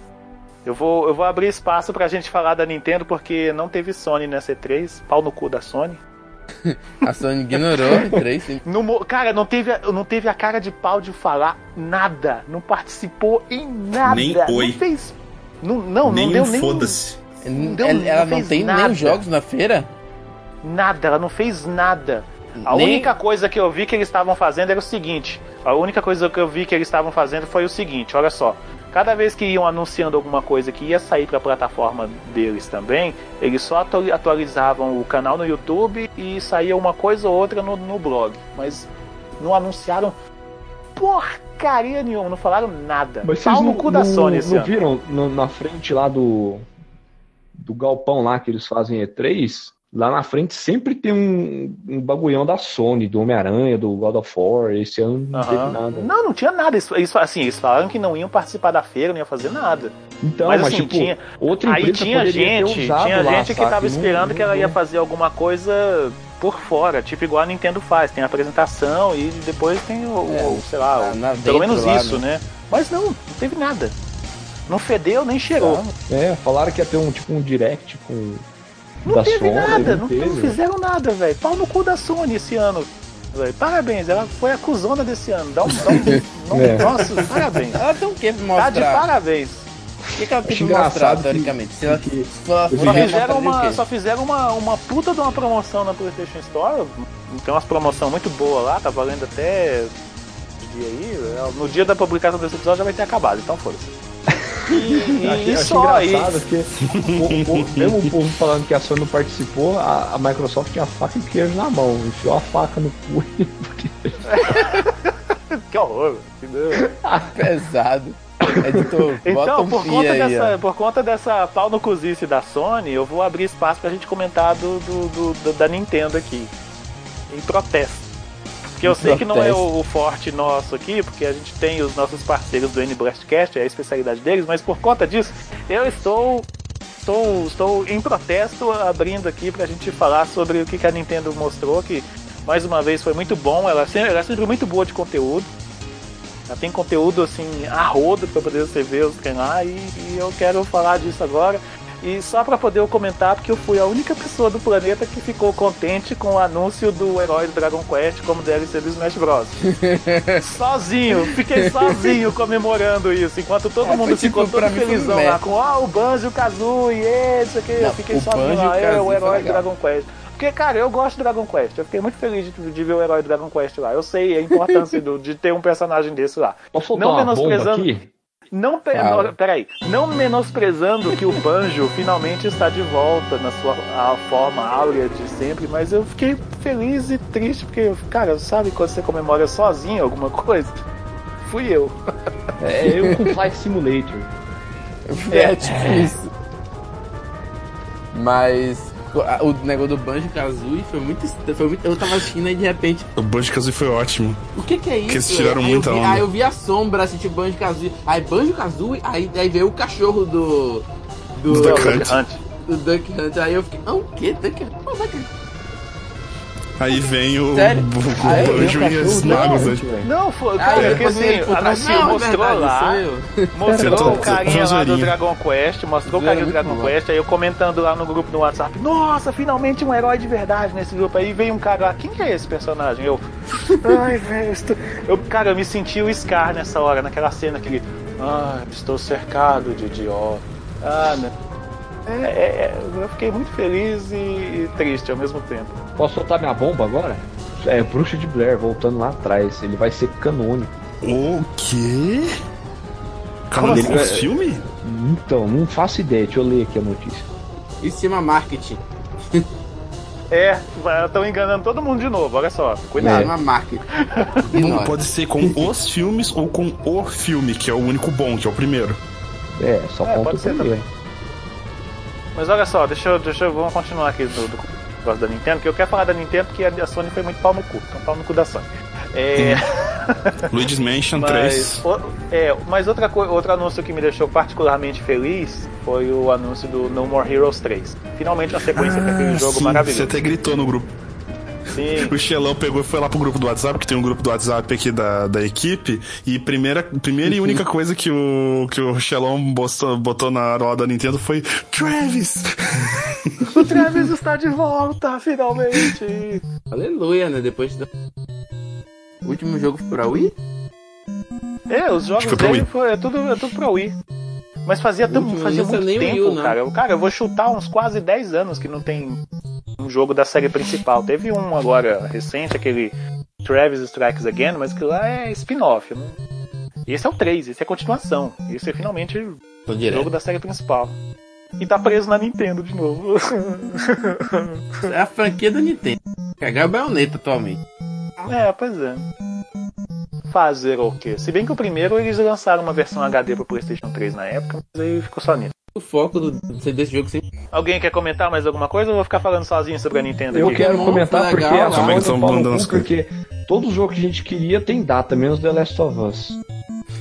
Eu vou, eu vou abrir espaço pra gente falar da Nintendo porque não teve Sony nessa E3, pau no cu da Sony. A Sony ignorou o 3. Não mo- cara, não teve, a- não teve a cara de pau de falar nada, não participou em nada, Nem não oi. fez, não, não, nem não deu nem foda-se. Ela, ela não não tem nada. nem os jogos na feira? Nada, ela não fez nada. A Nem- única coisa que eu vi que eles estavam fazendo era o seguinte. A única coisa que eu vi que eles estavam fazendo foi o seguinte, olha só. Cada vez que iam anunciando alguma coisa que ia sair para a plataforma deles também, eles só atu- atualizavam o canal no YouTube e saía uma coisa ou outra no, no blog. Mas não anunciaram porcaria nenhuma, não falaram nada. Mas Pau vocês no não, cu da Sony esse não viram no- na frente lá do, do galpão lá que eles fazem E3? Lá na frente sempre tem um, um bagulhão da Sony, do Homem-Aranha, do God of War. Esse ano não teve nada. Não, não tinha nada. Eles, eles, assim, eles falaram que não iam participar da feira, não iam fazer nada. Então, Mas, mas, assim, tipo, tinha- outra Aí empresa tinha poderia ter gente, tinha lá, gente que sabe? tava Não- esperando não- que ela ia fazer alguma coisa por fora, tipo igual a Nintendo faz, tem a apresentação e depois tem o, É, o- sei lá, tá o- na- pelo menos lá, isso, né? Mas não, não teve nada. Não fedeu nem cheirou. É, falaram que ia ter um tipo um direct com. Não da teve Sony, nada, não teve. não fizeram nada, velho. Pau no cu da Sony esse ano. velho. Parabéns, ela foi a cuzona desse ano. Dá um, dá um- um- É. Nossa, parabéns. Ela tem o que pra Tá de mostrar? parabéns. O que, que ela tem pra mostrar, que- teoricamente? Se ela, que- Só mostrar fizeram, uma, só fizeram uma, uma puta de uma promoção na PlayStation Store. Tem umas promoção muito boa lá, tá valendo até dia aí. No dia da publicação desse episódio já vai ter acabado, então foda-se. E, só aí. engraçado porque o, povo- mesmo o povo falando que a Sony não participou, a, a Microsoft tinha faca e queijo na mão, enfiou a faca no cu e Que horror. velho. Pesado. Editor, Então, um por conta, aí, dessa, ó. por conta dessa pau no cozice da Sony, eu vou abrir espaço pra gente comentar do, do- do- do- da Nintendo aqui. Em protesto. Porque eu sei que não é o, forte nosso aqui, porque a gente tem os nossos parceiros do N-Blastcast, é a especialidade deles, mas por conta disso, eu estou. Estou, estou em protesto abrindo aqui pra gente falar sobre o que, que a Nintendo mostrou, que mais uma vez foi muito bom. Ela é sempre, ela é sempre muito boa de conteúdo. Ela tem conteúdo assim, a rodo pra poder você ver os lá e, e eu quero falar disso agora. E só pra poder eu comentar, porque eu fui a única pessoa do planeta que ficou contente com o anúncio do herói do Dragon Quest como DLC do Smash Bros. sozinho, fiquei sozinho comemorando isso, enquanto todo É, mundo foi tipo, ficou todo felizão lá com ó, o Banjo Kazooie, esse aqui, eu Não, fiquei o sozinho lá, é o herói do. Dragon Quest. Porque, cara, eu gosto de Dragon Quest. Eu fiquei muito feliz de, de ver o herói do Dragon Quest lá. Eu sei a importância do- de ter um personagem desse lá. Posso Não uma bomba menosprezando- aqui? Não, pe- Fala. não, peraí, não menosprezando que o Banjo finalmente está de volta na sua a forma áurea de sempre, mas eu fiquei feliz e triste porque, cara, sabe quando você comemora sozinho alguma coisa? Fui eu. É eu com Flight Simulator. É, tipo isso. Mas o negócio do Banjo Kazooie foi muito, foi muito. Eu tava assistindo aí de repente. O Banjo Kazooie foi ótimo. O que que é isso? eles tiraram aí muita eu vi, onda. Aí eu vi a sombra, tipo Banjo Kazooie. Aí Banjo Kazooie, aí, aí veio o cachorro do. Do, Do Duck Hunt. Hunt. do Duck Hunt. Aí eu fiquei. Ah, o que? Duck Hunt? Pô, Duck Hunt. Aí vem o, Sério? o, Aí o e os magos. né? Não, foi, Aí cara, porque assim, ele por trás, anunciou, não, é mostrou verdade, lá. Mostrou Tentou- o carinha foi uma lá do. Dragon Quest, mostrou o carinha do Dragon. Quest, aí eu comentando lá no grupo no WhatsApp, nossa, finalmente um herói de verdade nesse grupo. Aí veio um cara lá, quem que é esse personagem? Eu, ai, velho, estou... eu, cara, eu me senti o Scar nessa hora, naquela cena que ele, ah, estou cercado de idiota. Ah, né? É, é, é, eu fiquei muito feliz e, e triste ao mesmo tempo. Posso soltar minha bomba agora? É, Bruxa de Blair, voltando lá atrás. Ele vai ser canônico. O quê? Canônico assim? esse filme? Então, não faço ideia. Deixa eu ler aqui a notícia. Se chama marketing. É, estão enganando todo mundo de novo, olha só, cuidado. chama marketing. Não, Ignora. pode ser com os filmes ou com o filme, que é o único bom, que é o primeiro. É, só É, falta pode o ser primeiro. Mas olha só, deixa eu, deixa eu vamos continuar aqui do, do negócio da Nintendo, que eu quero falar da Nintendo porque a, Sony foi muito pau no cu, então pau no cu da Sony. É, Luigi's Mansion 3. mas, o- é, mas outra outro anúncio que me deixou particularmente feliz foi o anúncio do No More Heroes 3. Finalmente uma sequência para aquele jogo Ah, sim, maravilhoso. Você até gritou no grupo. Sim, O Xelão pegou e foi lá pro grupo do WhatsApp, que tem um grupo do WhatsApp aqui da, da equipe, e primeira, primeira e única coisa que o, que o Xelão botou, botou na hora lá da Nintendo foi Travis! o Travis está de volta, finalmente. Aleluia, né? Depois do. O último jogo foi pra Wii? É, os jogos Acho que foi pra dele foi, é tudo, é tudo pra Wii. Mas fazia, tão, fazia não sei muito tempo, Wii U, não. cara. Eu- Cara, eu vou chutar uns quase 10 anos que não tem um jogo da série principal. Teve um agora recente, aquele Travis Strikes Again, mas que lá é spin-off. Esse é o 3, esse é a continuação. Esse é finalmente o jogo da série principal. E tá preso na Nintendo de novo. É a franquia da Nintendo. Cagar o baioneta atualmente. é, pois é. Fazer o quê? Se bem que o primeiro eles lançaram uma versão HD pro PlayStation 3 na época, mas aí ficou só nisso. O foco do, desse jogo sempre. Alguém quer comentar mais alguma coisa ou eu vou ficar falando sozinho sobre a Nintendo Eu aqui? quero Não, comentar foi porque legal, a é no as coisas? porque todo jogo que a gente queria tem data, menos The Last of Us.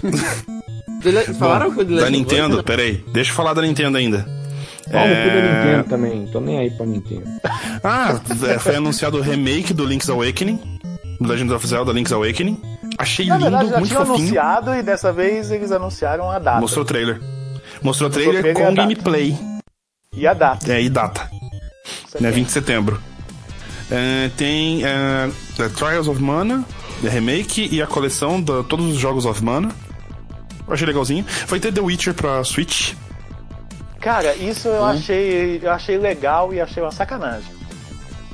Falaram que o The Last Da of Us Nintendo? era- Peraí, deixa eu falar da Nintendo ainda. Pau no cu da É, Nintendo também, tô nem aí pra Nintendo. Ah, é, foi anunciado o remake do Link's Awakening. Legend of Zelda Link's Awakening. Achei Na lindo, verdade, já muito tinham fofinho. anunciado e dessa vez eles anunciaram a data. Mostrou o trailer. Mostrou trailer trailer com gameplay. E a data. É, e data. Né, 20 de setembro. É, tem é, The Trials of Mana, The Remake e a coleção de todos os jogos of Mana. Eu achei legalzinho. Vai ter The Witcher pra Switch. Cara, isso eu achei, eu achei legal e achei uma sacanagem.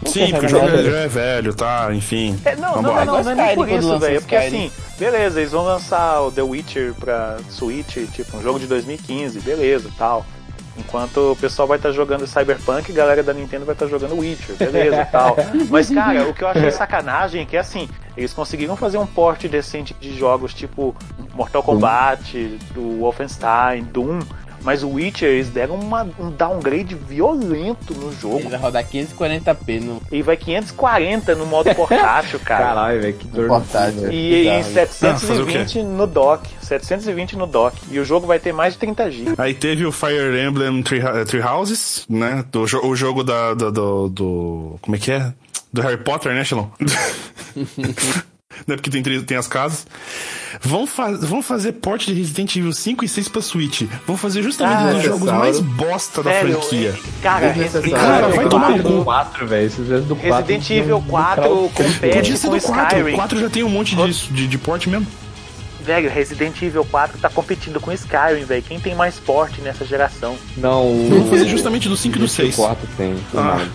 Sim, porque o jogo já é velho, tá? Enfim. É, não, não, não, não, não é nem por isso, velho. É porque assim, beleza, eles vão lançar o The Witcher pra Switch, tipo, um jogo de 2015, beleza, tal. Enquanto o pessoal vai estar jogando Cyberpunk, a galera da Nintendo vai estar jogando Witcher, beleza e tal. Mas, cara, o que eu achei sacanagem é que, assim, eles conseguiram fazer um porte decente de jogos tipo Mortal Kombat, do Wolfenstein, Doom, mas o Witcher, eles deram uma- um downgrade violento no jogo. Ele vai rodar 540p no E vai 540 no modo portátil, cara. Caralho, velho, que dor portátil. E em Bizarro. 720 no dock. 720 no dock. E o jogo vai ter mais de 30 GB. Aí teve o Fire Emblem Three, Three Houses, né? Do, o jogo da, da- do, do- Como é que é? do Harry Potter, né, Shalom? né, porque tem, três- tem as casas. Vão, fa vão fazer porte de Resident Evil 5 e 6 pra Switch. Vão fazer justamente Ah, um dos jogos mais bosta da Sério, franquia. Cara. Resident Cara, Evil vai tomar no 4, cu. 4, velho. Se fizesse do 4. Resident Evil 4 compete Podia ser do 4. Skyrim. O 4 já tem um monte disso, de, de porte mesmo. Velho, Resident Evil 4 tá competindo com Skyrim, velho. Quem tem mais porte nessa geração? Não, o. Vamos fazer justamente do 5 e do 6. 4 tem, tem Ah. mais.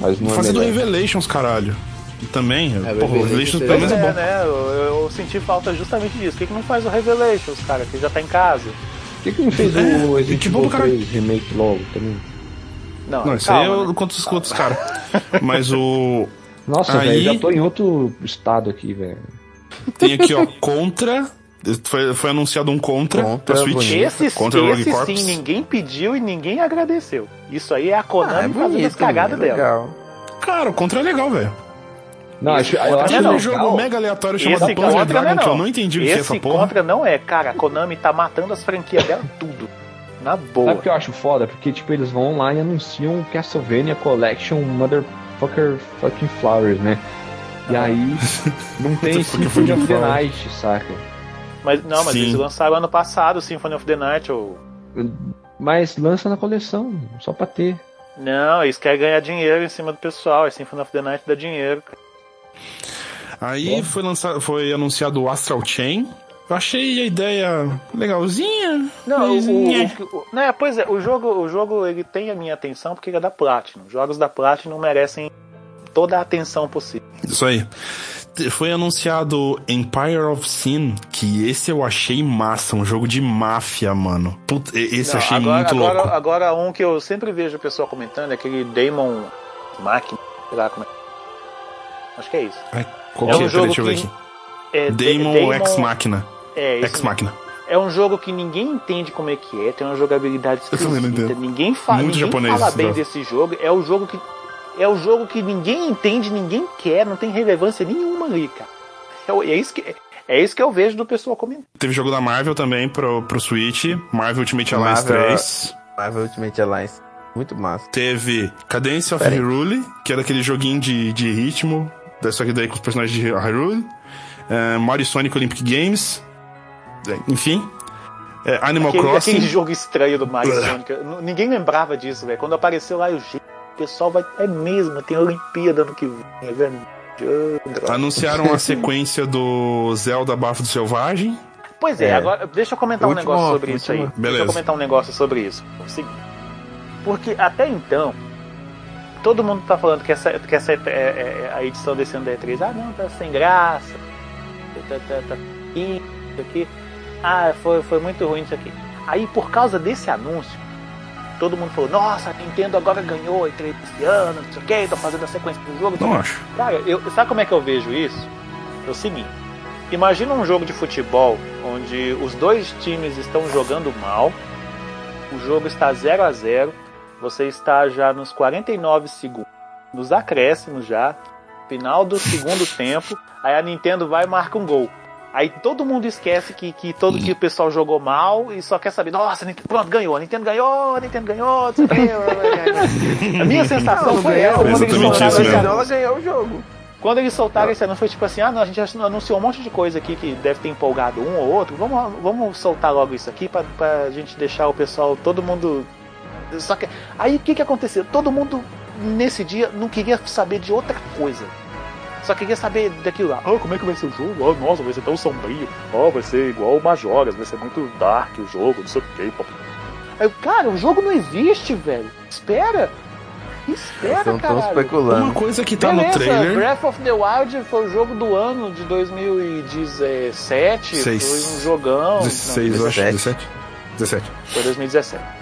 Mas não Vou é fazer do melhor. Revelations, caralho. E também, É, porra, o Revelations pelo menos é é, bom. né? Eu, eu senti falta justamente disso. Por que, que não faz o Revelations, cara? Que já tá em casa. Por que, que não fez É, o Resident Evil caralho. 3 remake logo também? Não, Não, isso aí calma, eu né? conto os outros caras. Mas o. Nossa, Aí- velho, já tô em outro estado aqui, velho. Tem aqui, ó, Contra. Foi, foi anunciado um Contra, Contra, pra Switch. Esse, Contra esse Corps. sim, ninguém pediu e ninguém agradeceu. Isso aí é a Ah, Konami é fazendo bonito, as cagadas é dela. legal. Cara, o Contra é legal, velho. Não, acho, eu acho Tem não, um legal. jogo mega aleatório chamado Esse Panzer contra não é Dragon que eu não. entendi o que é Esse essa porra. contra não é, cara. A Konami tá matando as franquias dela tudo. Na boa. Sabe o que eu acho foda? Porque, tipo, eles vão lá e anunciam Castlevania Collection Motherfucker Fucking Flowers, né? E aí, não tem Symphony of the. Night, saca? Mas não, mas Sim. eles lançaram ano passado o Symphony of the Night. Ou... Mas lança na coleção, só pra ter. Não, eles querem ganhar dinheiro em cima do pessoal. A Symphony of the Night dá dinheiro. Aí foi, lançado, foi anunciado o Astral Chain. Eu achei a ideia legalzinha. Não, o, o, né, pois é, o jogo, o jogo ele tem a minha atenção porque ele é da Platinum. Jogos da Platinum merecem toda a atenção possível. Isso aí. Foi anunciado Empire of Sin, que esse eu achei massa, um jogo de máfia, mano. Puta, esse eu Não, achei agora, muito agora, louco. agora um que eu sempre vejo o pessoal comentando é aquele Demon Machina, sei lá como é. Acho que é isso. Ai, qual é que um é? Peraí, jogo deixa eu ver aqui. É, Demon, Demon Ex Machina. É, isso Ex. Machina. É um jogo que ninguém entende como é que é, tem uma jogabilidade esquisita, ninguém, fa Muito ninguém japonês fala bem jogo. desse jogo, é o jogo que é o jogo que ninguém entende, ninguém quer, não tem relevância nenhuma ali, cara. É, é isso que é isso que eu vejo do pessoal comentando. Teve jogo da Marvel também pro, pro Switch. Marvel Ultimate Alliance Marvel- 3. Marvel Ultimate Alliance. Muito massa. Teve Cadence of. Hyrule, que era aquele joguinho de, de ritmo, só que daí com os personagens de Hyrule. É, Mario e Sonic Olympic Games. É, Enfim. É, Animal Aquele, Crossing. aquele jogo estranho do Mario Sonic, ninguém lembrava disso, velho. Quando apareceu lá, eu gente, o pessoal vai é mesmo, tem Olimpíada ano que vem, é verdade. Anunciaram a sequência do Zelda Bafo do Selvagem. Pois é, É. agora deixa eu comentar um Último, negócio sobre isso aí. último. Deixa Beleza. eu comentar um negócio sobre isso. É o seguinte, Porque até então, todo mundo tá falando que essa, que essa é, é- é a edição desse ano da E3, ah não, tá sem graça. Tá, tá, tá, aqui, isso aqui. Ah, foi, foi muito ruim isso aqui. Aí por causa desse anúncio, todo mundo falou, nossa, a Nintendo agora ganhou a E3 esse ano, não sei o que, tô fazendo a sequência do jogo. Não acho. Cara, eu, sabe como é que eu vejo isso? É o seguinte: imagina um jogo de futebol onde os dois times estão jogando mal, o jogo está 0 a 0 você está já nos 49 segundos, nos acréscimos já, final do segundo tempo, aí a Nintendo vai e marca um gol. Aí todo mundo esquece que, que todo que o pessoal jogou mal e só quer saber, nossa, Nintendo, pronto, ganhou, a Nintendo ganhou, a Nintendo ganhou, não sei o quê. A minha sensação Não, foi ganhou, essa quando eles soltaram isso esse anúncio. Ela ganhou o jogo. Quando eles soltaram esse anúncio, foi tipo assim: ah, não, a gente já anunciou um monte de coisa aqui que deve ter empolgado um ou outro. Vamos, vamos soltar logo isso aqui pra, pra gente deixar o pessoal, todo mundo. Só que. Aí o que que aconteceu? Todo mundo nesse dia não queria saber de outra coisa. Só queria saber daquilo lá. Ah, como é que vai ser o jogo? Ah, nossa, vai ser tão sombrio. Ó, vai ser igual o Majoras, vai ser muito dark o jogo, não sei o que. Aí, cara, o jogo não existe, velho. Espera. Espera, Estão cara. especulando. Uma coisa que tá Beleza, no trailer. Breath of the Wild foi o jogo do ano de 2017. Seis. Foi um jogão. 16, eu acho. 17. 17? 17. Não, foi 2017.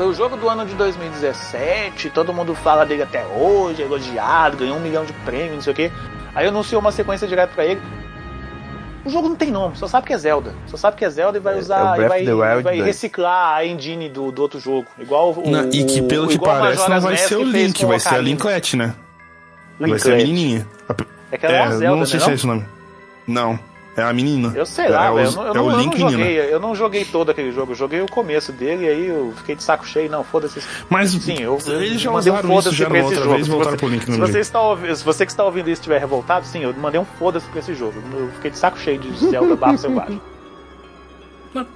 Foi o jogo do ano de 2017. Todo mundo fala dele até hoje, é elogiado, ganhou um milhão de prêmios, não sei o quê. Aí anunciou uma sequência direto pra ele. O jogo não tem nome, só sabe que é Zelda. Só sabe que é Zelda e vai É- é usar. o e vai, Wild vai 2. reciclar a engine do, do outro jogo. Igual o. Não, e que pelo que o parece não vai ser o Link, com vai ser a. Linklet, né? Vai ser a Linklet. menininha. É que ela é, uma Zelda, não sei né, se é esse o nome. Não. É a menina. Eu sei lá, é, os- Eu, não- eu é não, eu não joguei, eu não joguei todo aquele jogo. Eu joguei o começo dele e aí eu fiquei de saco cheio. Não, foda-se. Mas Sim, eu, eles já mandei um foda-se pra esse jogo. vez Se você- pro Link se, você está se você que está ouvindo isso estiver revoltado, sim, eu mandei um foda-se pra esse jogo. Eu fiquei de saco cheio de Zelda Barro Selvagem.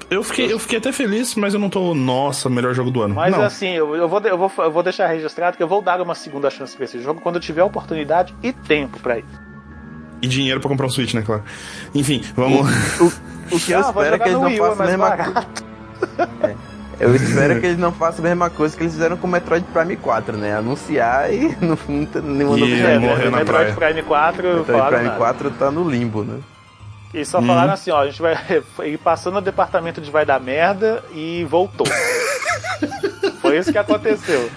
Eu fiquei, eu fiquei até feliz, mas eu não tô, nossa, melhor jogo do ano. Mas não. assim, eu, eu vou, eu, vou, eu vou deixar registrado que eu vou dar uma segunda chance pra esse jogo quando eu tiver oportunidade e tempo pra isso. E dinheiro pra comprar um Switch, né, claro. Enfim, vamos. O que eu Ah, espero é que eles não é façam a mesma coisa. Eu espero que eles não façam a mesma coisa que eles fizeram com o Metroid Prime 4, né? Anunciar e não, não tem nenhuma novidade. É, É, na Metroid praia. Prime 4 Metroid Prime nada. 4 tá no limbo, né? E só Uhum. falaram assim, ó, a gente vai ir passando no departamento de vai dar merda e voltou. Foi isso que aconteceu.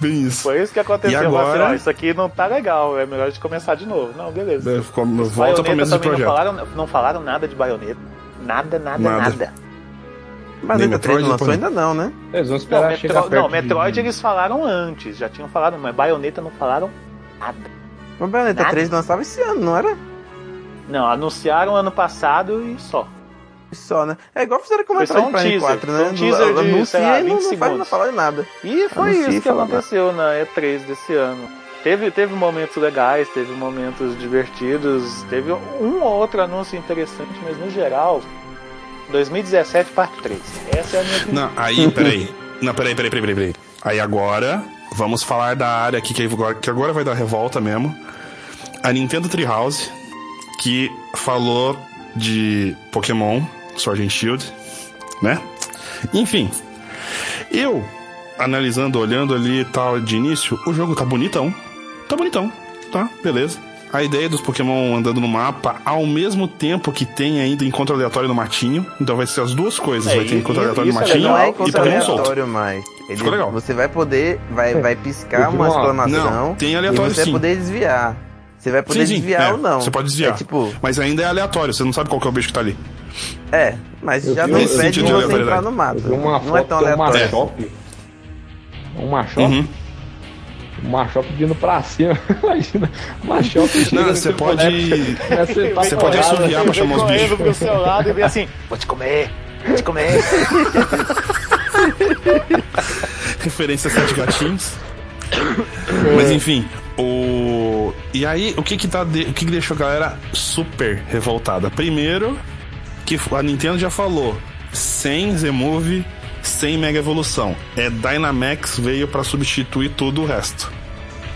Bem isso. Foi isso que aconteceu. E Falaram agora? Assim, isso aqui não tá legal, é melhor a gente começar de novo. Não, beleza. É, ficou- Volta pra mesa do também não projeto. falaram, não falaram nada de baioneta. Nada, nada, Nada. nada. Mas Nem ainda 3 Metroid, não lançou ainda não, né? Eles vão Não, esperar chegar Metro... perto não de- Metroid eles falaram antes, já tinham falado, mas baioneta não falaram nada. Mas Bayonetta Nada. 3 lançava esse ano, não era? Não, anunciaram ano passado e só. Só, né? É igual fizeram com o Foi só Metroid um Prime teaser, 4, foi né? um teaser de, Anuncia sei lá, e não, 20 não, faz, não segundos. fala nada. E foi Anuncia isso que aconteceu na E3 desse ano. Teve, teve momentos legais, teve momentos divertidos, teve um ou outro anúncio interessante, mas no geral, 2017 parte 3. Essa é a minha opinião. Não, aí, peraí. Não, peraí, peraí, peraí, peraí, peraí. Aí agora, vamos falar da área aqui que agora, que agora vai dar revolta mesmo. A Nintendo Treehouse, que falou de Pokémon And Shield, né? Enfim, eu, analisando, olhando ali e tal de início, o jogo tá bonitão. Tá bonitão, tá? Beleza. A ideia dos Pokémon andando no mapa ao mesmo tempo que tem ainda encontro aleatório no matinho. Então vai ser as duas coisas. É, vai ter e- encontro e- aleatório no é matinho Não é e Pokémon solto. aleatório mais. Ele, Ficou legal. Você vai poder, vai, vai piscar uma exclamação Não, tem e aleatório você sim. vai poder desviar. Você vai poder Sim, sim, desviar é, ou não. Você pode desviar. É tipo, Mas ainda é aleatório, você não sabe qual que é o bicho que tá ali. É, mas Eu já vi- não eu de você entrar no Eu mato. vi uma Não foto é tão de um aleatório. Machop. Um Machop. Uhum. Um Machop vindo pra cima. Imagina. Um Machop chega Não, você pode- Você pode assoviar pra chamar os bichos. pro seu lado e vem assim, vou te comer, vou te comer. Referência a Sete Gatinhos. Mas enfim, o. E aí, o que que tá. de- O que que deixou a galera super revoltada? Primeiro, que a Nintendo já falou: sem Z-Move, sem Mega Evolução. É Dynamax veio pra substituir tudo o resto.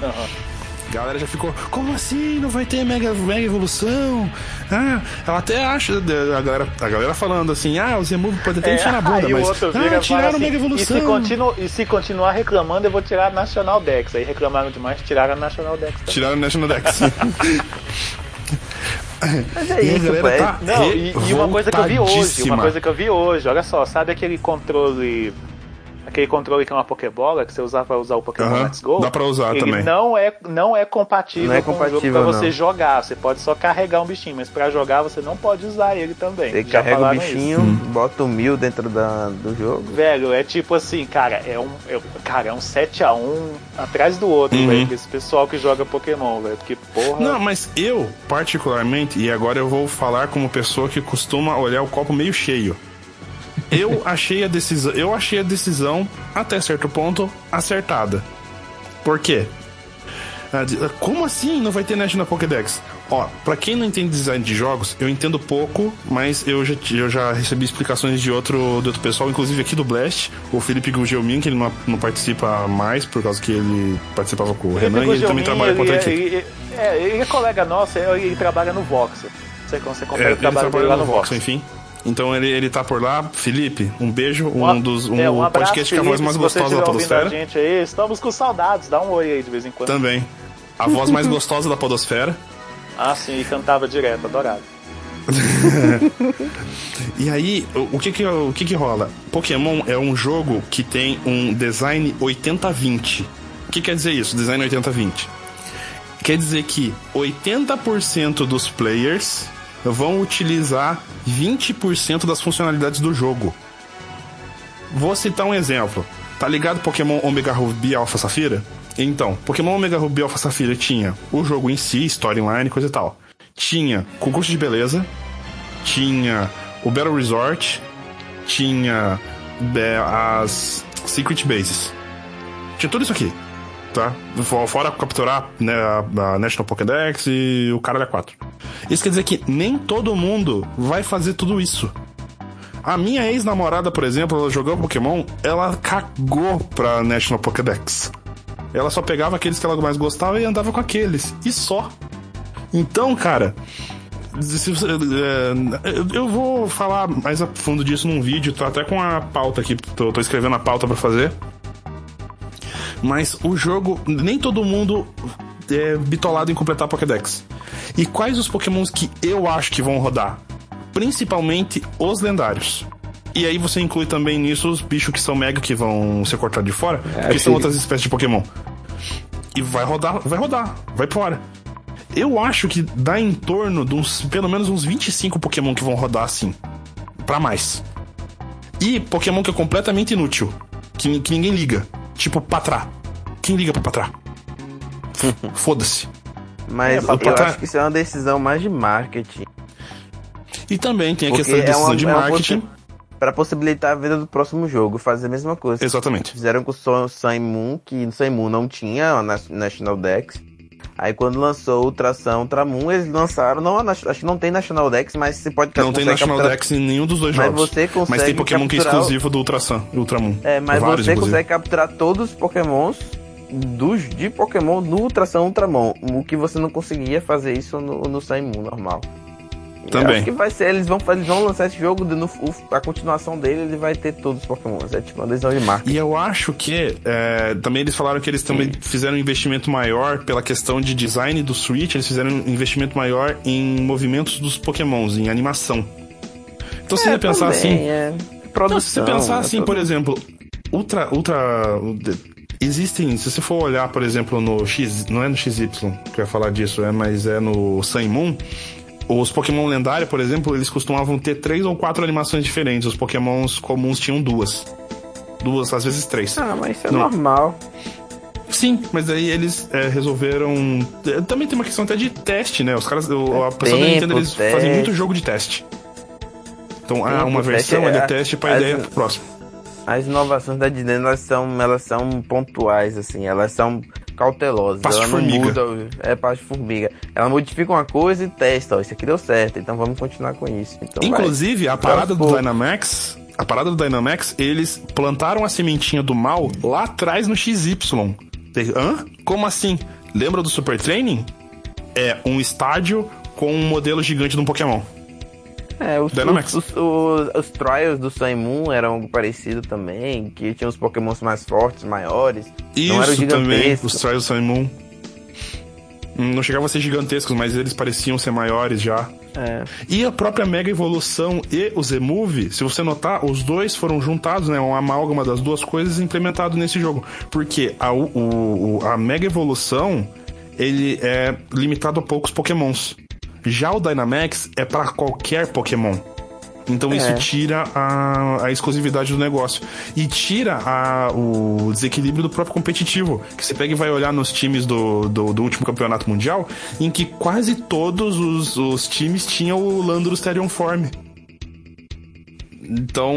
A galera já ficou, como assim? Não vai ter Mega, mega Evolução? Ah, ela até acha, a galera, a galera falando assim, ah, o Z-Move pode até enfiar na bunda, É, mas ah, e tiraram assim, Mega e Evolução. se, continu, e se continuar reclamando, eu vou tirar a National Dex. Aí reclamaram demais, tiraram a National Dex. também. Tiraram o National Dex. Mas é isso, galera é- tá Não, e, e uma coisa que eu vi hoje, uma coisa que eu vi hoje, olha só, sabe aquele controle. Aquele controle que é uma Pokébola que você usava pra usar o Pokémon Aham, Let's Go. dá pra usar ele também. Não é, não é compatível Não é com o jogo compatível, pra você jogar. Você pode só carregar um bichinho, mas pra jogar você não pode usar ele também. Você Já carrega o falaram isso. bichinho, bota o mil dentro da, do jogo. Velho, é tipo assim, cara, é um, é, cara, é um 7x1 atrás do outro, Uhum. velho. Esse pessoal que joga Pokémon, velho. Porque, porra. Não, mas eu, particularmente, e agora eu vou falar como pessoa que costuma olhar o copo meio cheio. Eu achei a decisão, eu achei a decisão até certo ponto acertada. Por quê? Ah, de- Como assim não vai ter National Pokédex? Ó, pra quem não entende design de jogos, eu entendo pouco, mas eu já, eu já recebi explicações de outro, de outro pessoal, inclusive aqui do Blast, o Felipe Gugelmin, que ele não, não participa mais, por causa que ele participava com o Felipe Renan, e ele também trabalha com outra ele, equipe. ele, é, ele é colega nosso, ele, trabalha no Vox. Você, você É, confere ele o trabalho dele trabalha lá no no Vox, Vox. enfim. Então ele, ele tá por lá. Felipe, um beijo. Um, Um- dos um, é, um abraço, podcast com a voz mais gostosa da Podosfera. A gente aí, estamos com saudades, dá um oi aí de vez em quando. Também. A voz mais gostosa da Podosfera. Ah, sim, e cantava direto, adorado. E aí, o, o que que, o que que rola? Pokémon é um jogo que tem um design 80-20. O que quer dizer isso, design 80-20? Quer dizer que 80% dos players vão utilizar 20% das funcionalidades do jogo. Vou citar um exemplo. Tá ligado Pokémon Omega Ruby Alpha Safira? Então, Pokémon Omega Ruby Alpha Safira tinha o jogo em si, storyline, coisa e tal. Tinha concurso de beleza, tinha o Battle Resort, tinha é, as Secret Bases. Tinha tudo isso aqui, tá? Fo- Fora capturar né, a, a National Pokédex e o Caralho 4. Isso quer dizer que nem todo mundo vai fazer tudo isso. A minha ex-namorada, por exemplo, ela jogou Pokémon, ela cagou pra National Pokédex. Ela só pegava aqueles que ela mais gostava e andava com aqueles. E só. Então, cara. é, eu- vou falar mais a fundo disso num vídeo, tô até com a pauta aqui, tô, tô escrevendo a pauta pra fazer. Mas o jogo, nem todo mundo é bitolado em completar Pokédex. E quais os Pokémons que eu acho que vão rodar? Principalmente os lendários. E aí você inclui também nisso os bichos que são mega que vão ser cortados de fora, que são outras espécies de Pokémon. E vai rodar, vai rodar, vai fora. Eu acho que dá em torno de uns, pelo menos uns 25 Pokémon que vão rodar assim. Pra mais. E Pokémon que é completamente inútil. Que, que ninguém liga. Tipo Patrá. Quem liga pra Patrá? Foda-se. Mas É, eu acho que isso é uma decisão mais de marketing. E também tem a Porque questão de é decisão uma- de é marketing. possi- Pra possibilitar a venda do próximo jogo, fazer a mesma coisa. Exatamente. Fizeram com o Sun Moon, que no Sun Moon não tinha a Nas- National Dex. Aí quando lançou Ultração Ultramoon, eles lançaram, não, acho que não tem National Dex, mas você pode Não tem National capturar- Dex em nenhum dos dois Mas jogos. você consegue Mas tem Pokémon que é capturar o- exclusivo do Ultramon. É, mas Vários, você inclusive. consegue capturar todos os Pokémons dos, de Pokémon no Ultração Ultramon. O que você não conseguia fazer isso no, no Moon normal. Eu Também. Acho que vai ser, eles vão, eles vão lançar esse jogo, no, a continuação dele, ele vai ter todos os Pokémons. É tipo uma decisão de marca. E eu acho que é, também eles falaram que eles também fizeram um investimento maior pela questão de design do Switch, eles fizeram um investimento maior em movimentos dos Pokémons, em animação. Então se você pensar assim. É, Não, se você produção, pensar é assim, tudo- por exemplo, Ultra. Ultra. Existem, se você for olhar, por exemplo, no X. Não é no XY que eu ia falar disso, é, mas é no Sun Moon. Os Pokémon lendários, por exemplo, eles costumavam ter três ou quatro animações diferentes. Os Pokémons comuns tinham duas. Duas, às vezes três. Ah, mas isso é Não. normal. Sim, mas aí eles é, resolveram. é, Também tem uma questão até de teste, né? Os caras. o- A pessoa da tempo, Nintendo eles teste. fazem muito jogo de teste. Então, ah, Tempo, uma versão é é, de teste pra as- ideia pro próximo. As inovações da Disney, elas são, elas são pontuais, assim, elas são cautelosas. Passo ela não formiga. muda, é de formiga. Ela modifica uma coisa e testa, ó, isso aqui deu certo, então vamos continuar com isso. Então, Inclusive, a vai. parada do. Dynamax. A parada do Dynamax, eles plantaram a sementinha do mal lá atrás no XY. Hã? Como assim? Lembra do Super Training? É um estádio com um modelo gigante de um Pokémon. É, os, Dynamax. os, os, os trials do Sun Moon eram algo parecido também, que tinha os Pokémons mais fortes, maiores. Isso também, os Trials Sun and Moon. Hum, Não chegavam a ser gigantescos, mas eles pareciam ser maiores já. É. E a própria Mega Evolução e o Z-Move, se você notar, os dois foram juntados, né? Uma amálgama das duas coisas implementado nesse jogo. Porque a, o- a Mega Evolução, ele é limitado a poucos Pokémons. Já o Dynamax é para qualquer Pokémon. Então É. isso tira a, a exclusividade do negócio. E tira a- o desequilíbrio do próprio competitivo. Que você pega e vai olhar nos times do, do, do último campeonato mundial, em que quase todos os, os times tinham o Landorus Therion Form. Então,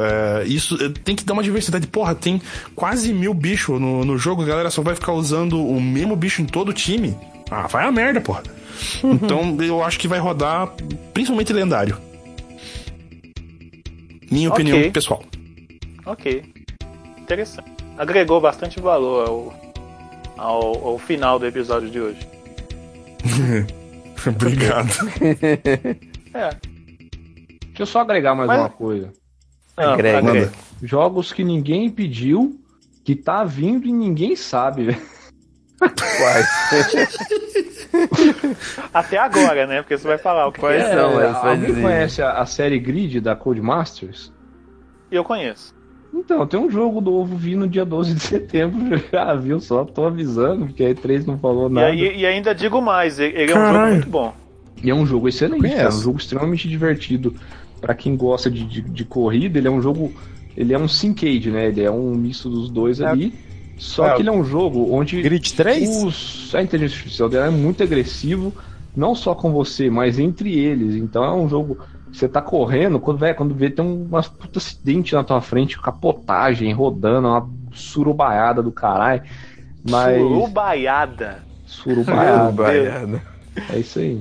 é, isso é, tem que dar uma diversidade. Porra, tem quase mil bichos no, no jogo, a galera só vai ficar usando o mesmo bicho em todo o time. Ah, vai a merda, porra. Então, eu acho que vai rodar principalmente lendário. Minha Ok. opinião pessoal. Ok. Interessante. Agregou bastante valor ao, ao, ao final do episódio de hoje. Obrigado. É. Deixa eu só agregar mais Mas- uma coisa. Não, Agrega. agrega. Jogos que ninguém pediu, que tá vindo e ninguém sabe, velho. Quais? Até agora, né? Porque você vai falar o que, Quais é. são? É, alguém dizer. conhece a, a série Grid da Codemasters? E eu conheço. Então, tem um jogo novo vindo dia 12 de setembro, já viu só, tô avisando, porque a E3 não falou E, nada. aí, e ainda digo mais, ele é um jogo muito bom. E é um jogo excelente, cara, um jogo extremamente divertido. Pra quem gosta de, de, de corrida, ele é um jogo. Ele é um syncade, né? Ele é um misto dos dois É. ali. Só É. que ele é um jogo onde Grid 3? os, a inteligência artificial dela é muito agressivo, não só com você, mas entre eles. Então é um jogo Você tá correndo, quando, véio, quando vê tem um umas puta acidente na tua frente, capotagem, rodando, uma surubaiada do caralho. Mas. Surubaiada. Surubaiada. É isso aí.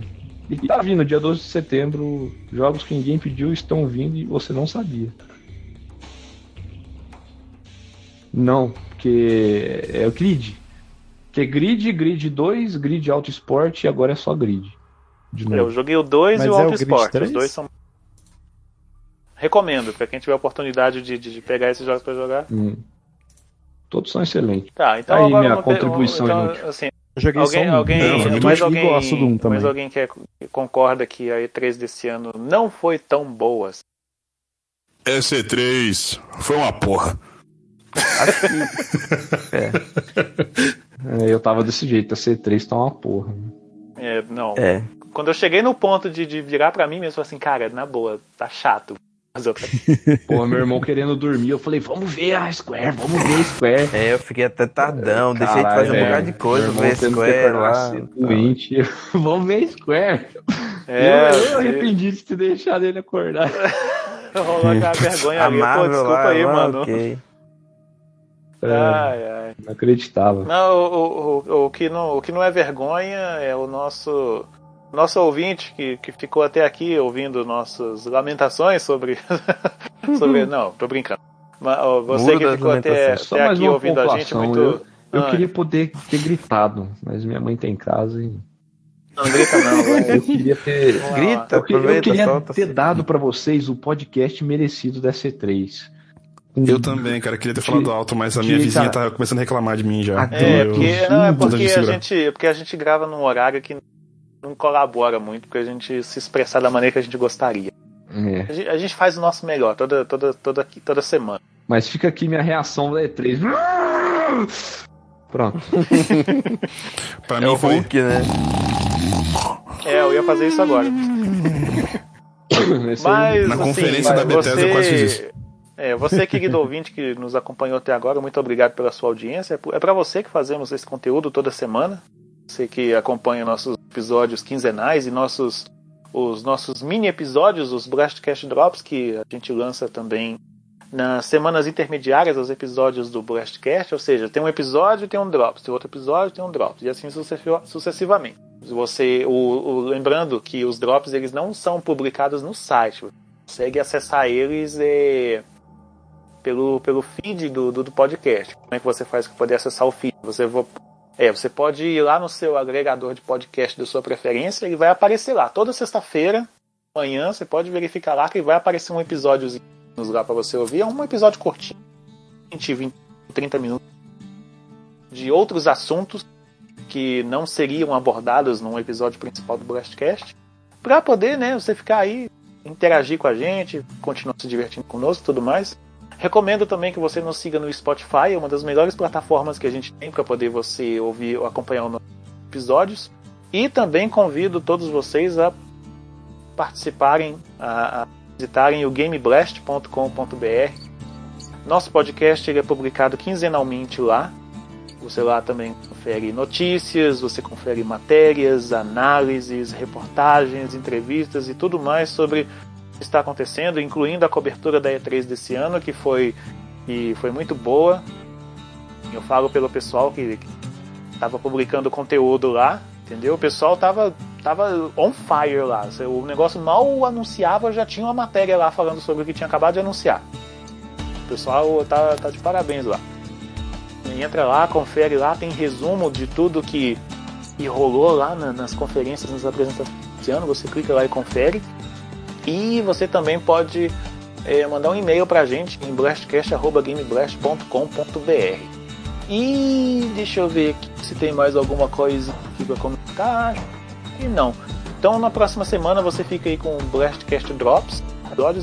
E tá vindo, dia 12 de setembro, jogos que ninguém pediu estão vindo e você não sabia. Não, porque é o Grid. Que é Grid, Grid 2, Grid Auto Sport e agora é só Grid. De Eu joguei o 2 e Mas o é o Auto Grid Sport. Os 3? dois são. Recomendo, pra quem tiver a oportunidade de, de- de pegar esses jogos pra jogar. Hum. Todos são excelentes. Tá, então Aí, agora minha ter- contribuição então, inútil. assim, Eu joguei alguém, só um. alguém, Não, alguém, gosto do um também. mais alguém que, é- que concorda que a E3 desse ano não foi tão boa. assim? EC3 foi uma porra. É, eu tava desse jeito, a C3 tá uma porra. É, não. É. Quando eu cheguei no ponto de, de virar pra mim mesmo, eu falei assim, cara, na boa, tá chato. Mas eu, Pô, meu irmão querendo dormir, eu falei, vamos ver a Square, vamos ver a Square. É, eu fiquei até tardão, deixei de Caralho, fazer um é, bocado de coisa, ver que Square lá. cedo, Doente. Vamos ver a Square. é, eu, eu arrependi de ter deixado ele acordar. rolou aquela vergonha A ali. Pô, desculpa lá, aí, mano. ok. Ai, ai. Não acreditava. Não, o, o, o, o que não, o que não é vergonha é o nosso nosso ouvinte que, que ficou até aqui ouvindo nossas lamentações sobre. sobre não, tô brincando. Mas, você Muro que ficou até. Só até aqui ouvindo a gente muito. Eu Ah, queria poder ter gritado, mas minha mãe tá em casa e. Não grita não. Eu queria ter. Grita, Eu, eu queria ter dado pra vocês o podcast merecido da C3. Eu também, cara, queria ter falado alto, mas a minha que, vizinha cara, tá começando a reclamar de mim já. É, eu- porque, não, é porque a gente, porque a gente grava num horário que não colabora muito pra gente se expressar da maneira que a gente gostaria. É. A gente, a gente faz o nosso melhor toda, toda, toda, toda semana. Mas fica aqui minha reação da E3. Pronto. Pra É mim o foi. Hulk, né? É, eu ia fazer isso agora. Aí- Mas, Na assim, conferência da Bethesda eu quase fiz isso. É, você, querido ouvinte que nos acompanhou até agora, muito obrigado pela sua audiência. É para você que fazemos esse conteúdo toda semana. Você que acompanha nossos episódios quinzenais e nossos os nossos mini episódios, os Blastcast Drops, que a gente lança também nas semanas intermediárias aos episódios do Blastcast, ou seja, tem um episódio tem um Drops, tem outro episódio tem um Drops, e assim sucessi- sucessivamente. Você, o, o- lembrando que os Drops eles não são publicados no site, você consegue acessar eles é, pelo, pelo feed do, do, do podcast. Como é que você faz para poder acessar o feed? Você, vo- é, você pode ir lá no seu agregador de podcast da sua preferência, ele vai aparecer lá. Toda sexta-feira, manhã, você pode verificar lá que vai aparecer um episódiozinho lá para você ouvir. É um episódio curtinho, 20, 20, 30 minutos, de outros assuntos que não seriam abordados num episódio principal do Blastcast, para poder, né, você ficar aí, interagir com a gente, continuar se divertindo conosco e tudo mais. Recomendo também que você nos siga no Spotify, é uma das melhores plataformas que a gente tem para poder você ouvir ou acompanhar os episódios. E também convido todos vocês a participarem, a, a visitarem o gameblast.com.br. Nosso podcast ele é publicado quinzenalmente lá. Você lá também confere notícias, você confere matérias, análises, reportagens, entrevistas e tudo mais sobre está acontecendo, incluindo a cobertura da E3 desse ano, que foi, que foi muito boa. Eu falo pelo pessoal que estava publicando conteúdo lá, entendeu? O pessoal tava, tava on fire lá. O negócio mal anunciava, já tinha uma matéria lá falando sobre o que tinha acabado de anunciar. O pessoal tá, tá de parabéns lá. Entra lá, confere lá, tem resumo de tudo que, que rolou lá na- nas conferências, nas apresentações desse ano. Você clica lá e confere. E você também pode eh, mandar um e-mail pra gente em blastcast.gameblast.com.br. E deixa eu ver aqui se tem mais alguma coisa aqui pra comentar. E não. Então na próxima semana você fica aí com o Blastcast Drops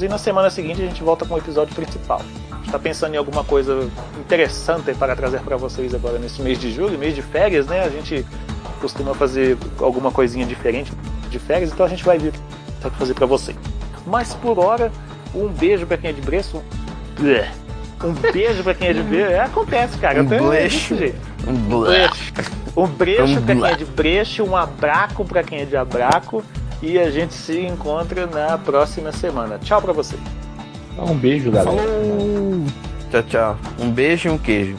e na semana seguinte a gente volta com o episódio principal. Está pensando em alguma coisa interessante para trazer para vocês agora nesse mês de julho, mês de férias, né? A gente costuma fazer alguma coisinha diferente de férias, então a gente vai ver que vai fazer para vocês. Mas por hora, um beijo para quem é de Breço. Um beijo para quem é de Breço. É, acontece, cara. Um jeito. Um blé. Um brecho pra quem é de brecho, um abraco pra quem é de abraco. E a gente se encontra na próxima semana. Tchau pra vocês. Um beijo, galera. Tchau, tchau. Um beijo e um queijo.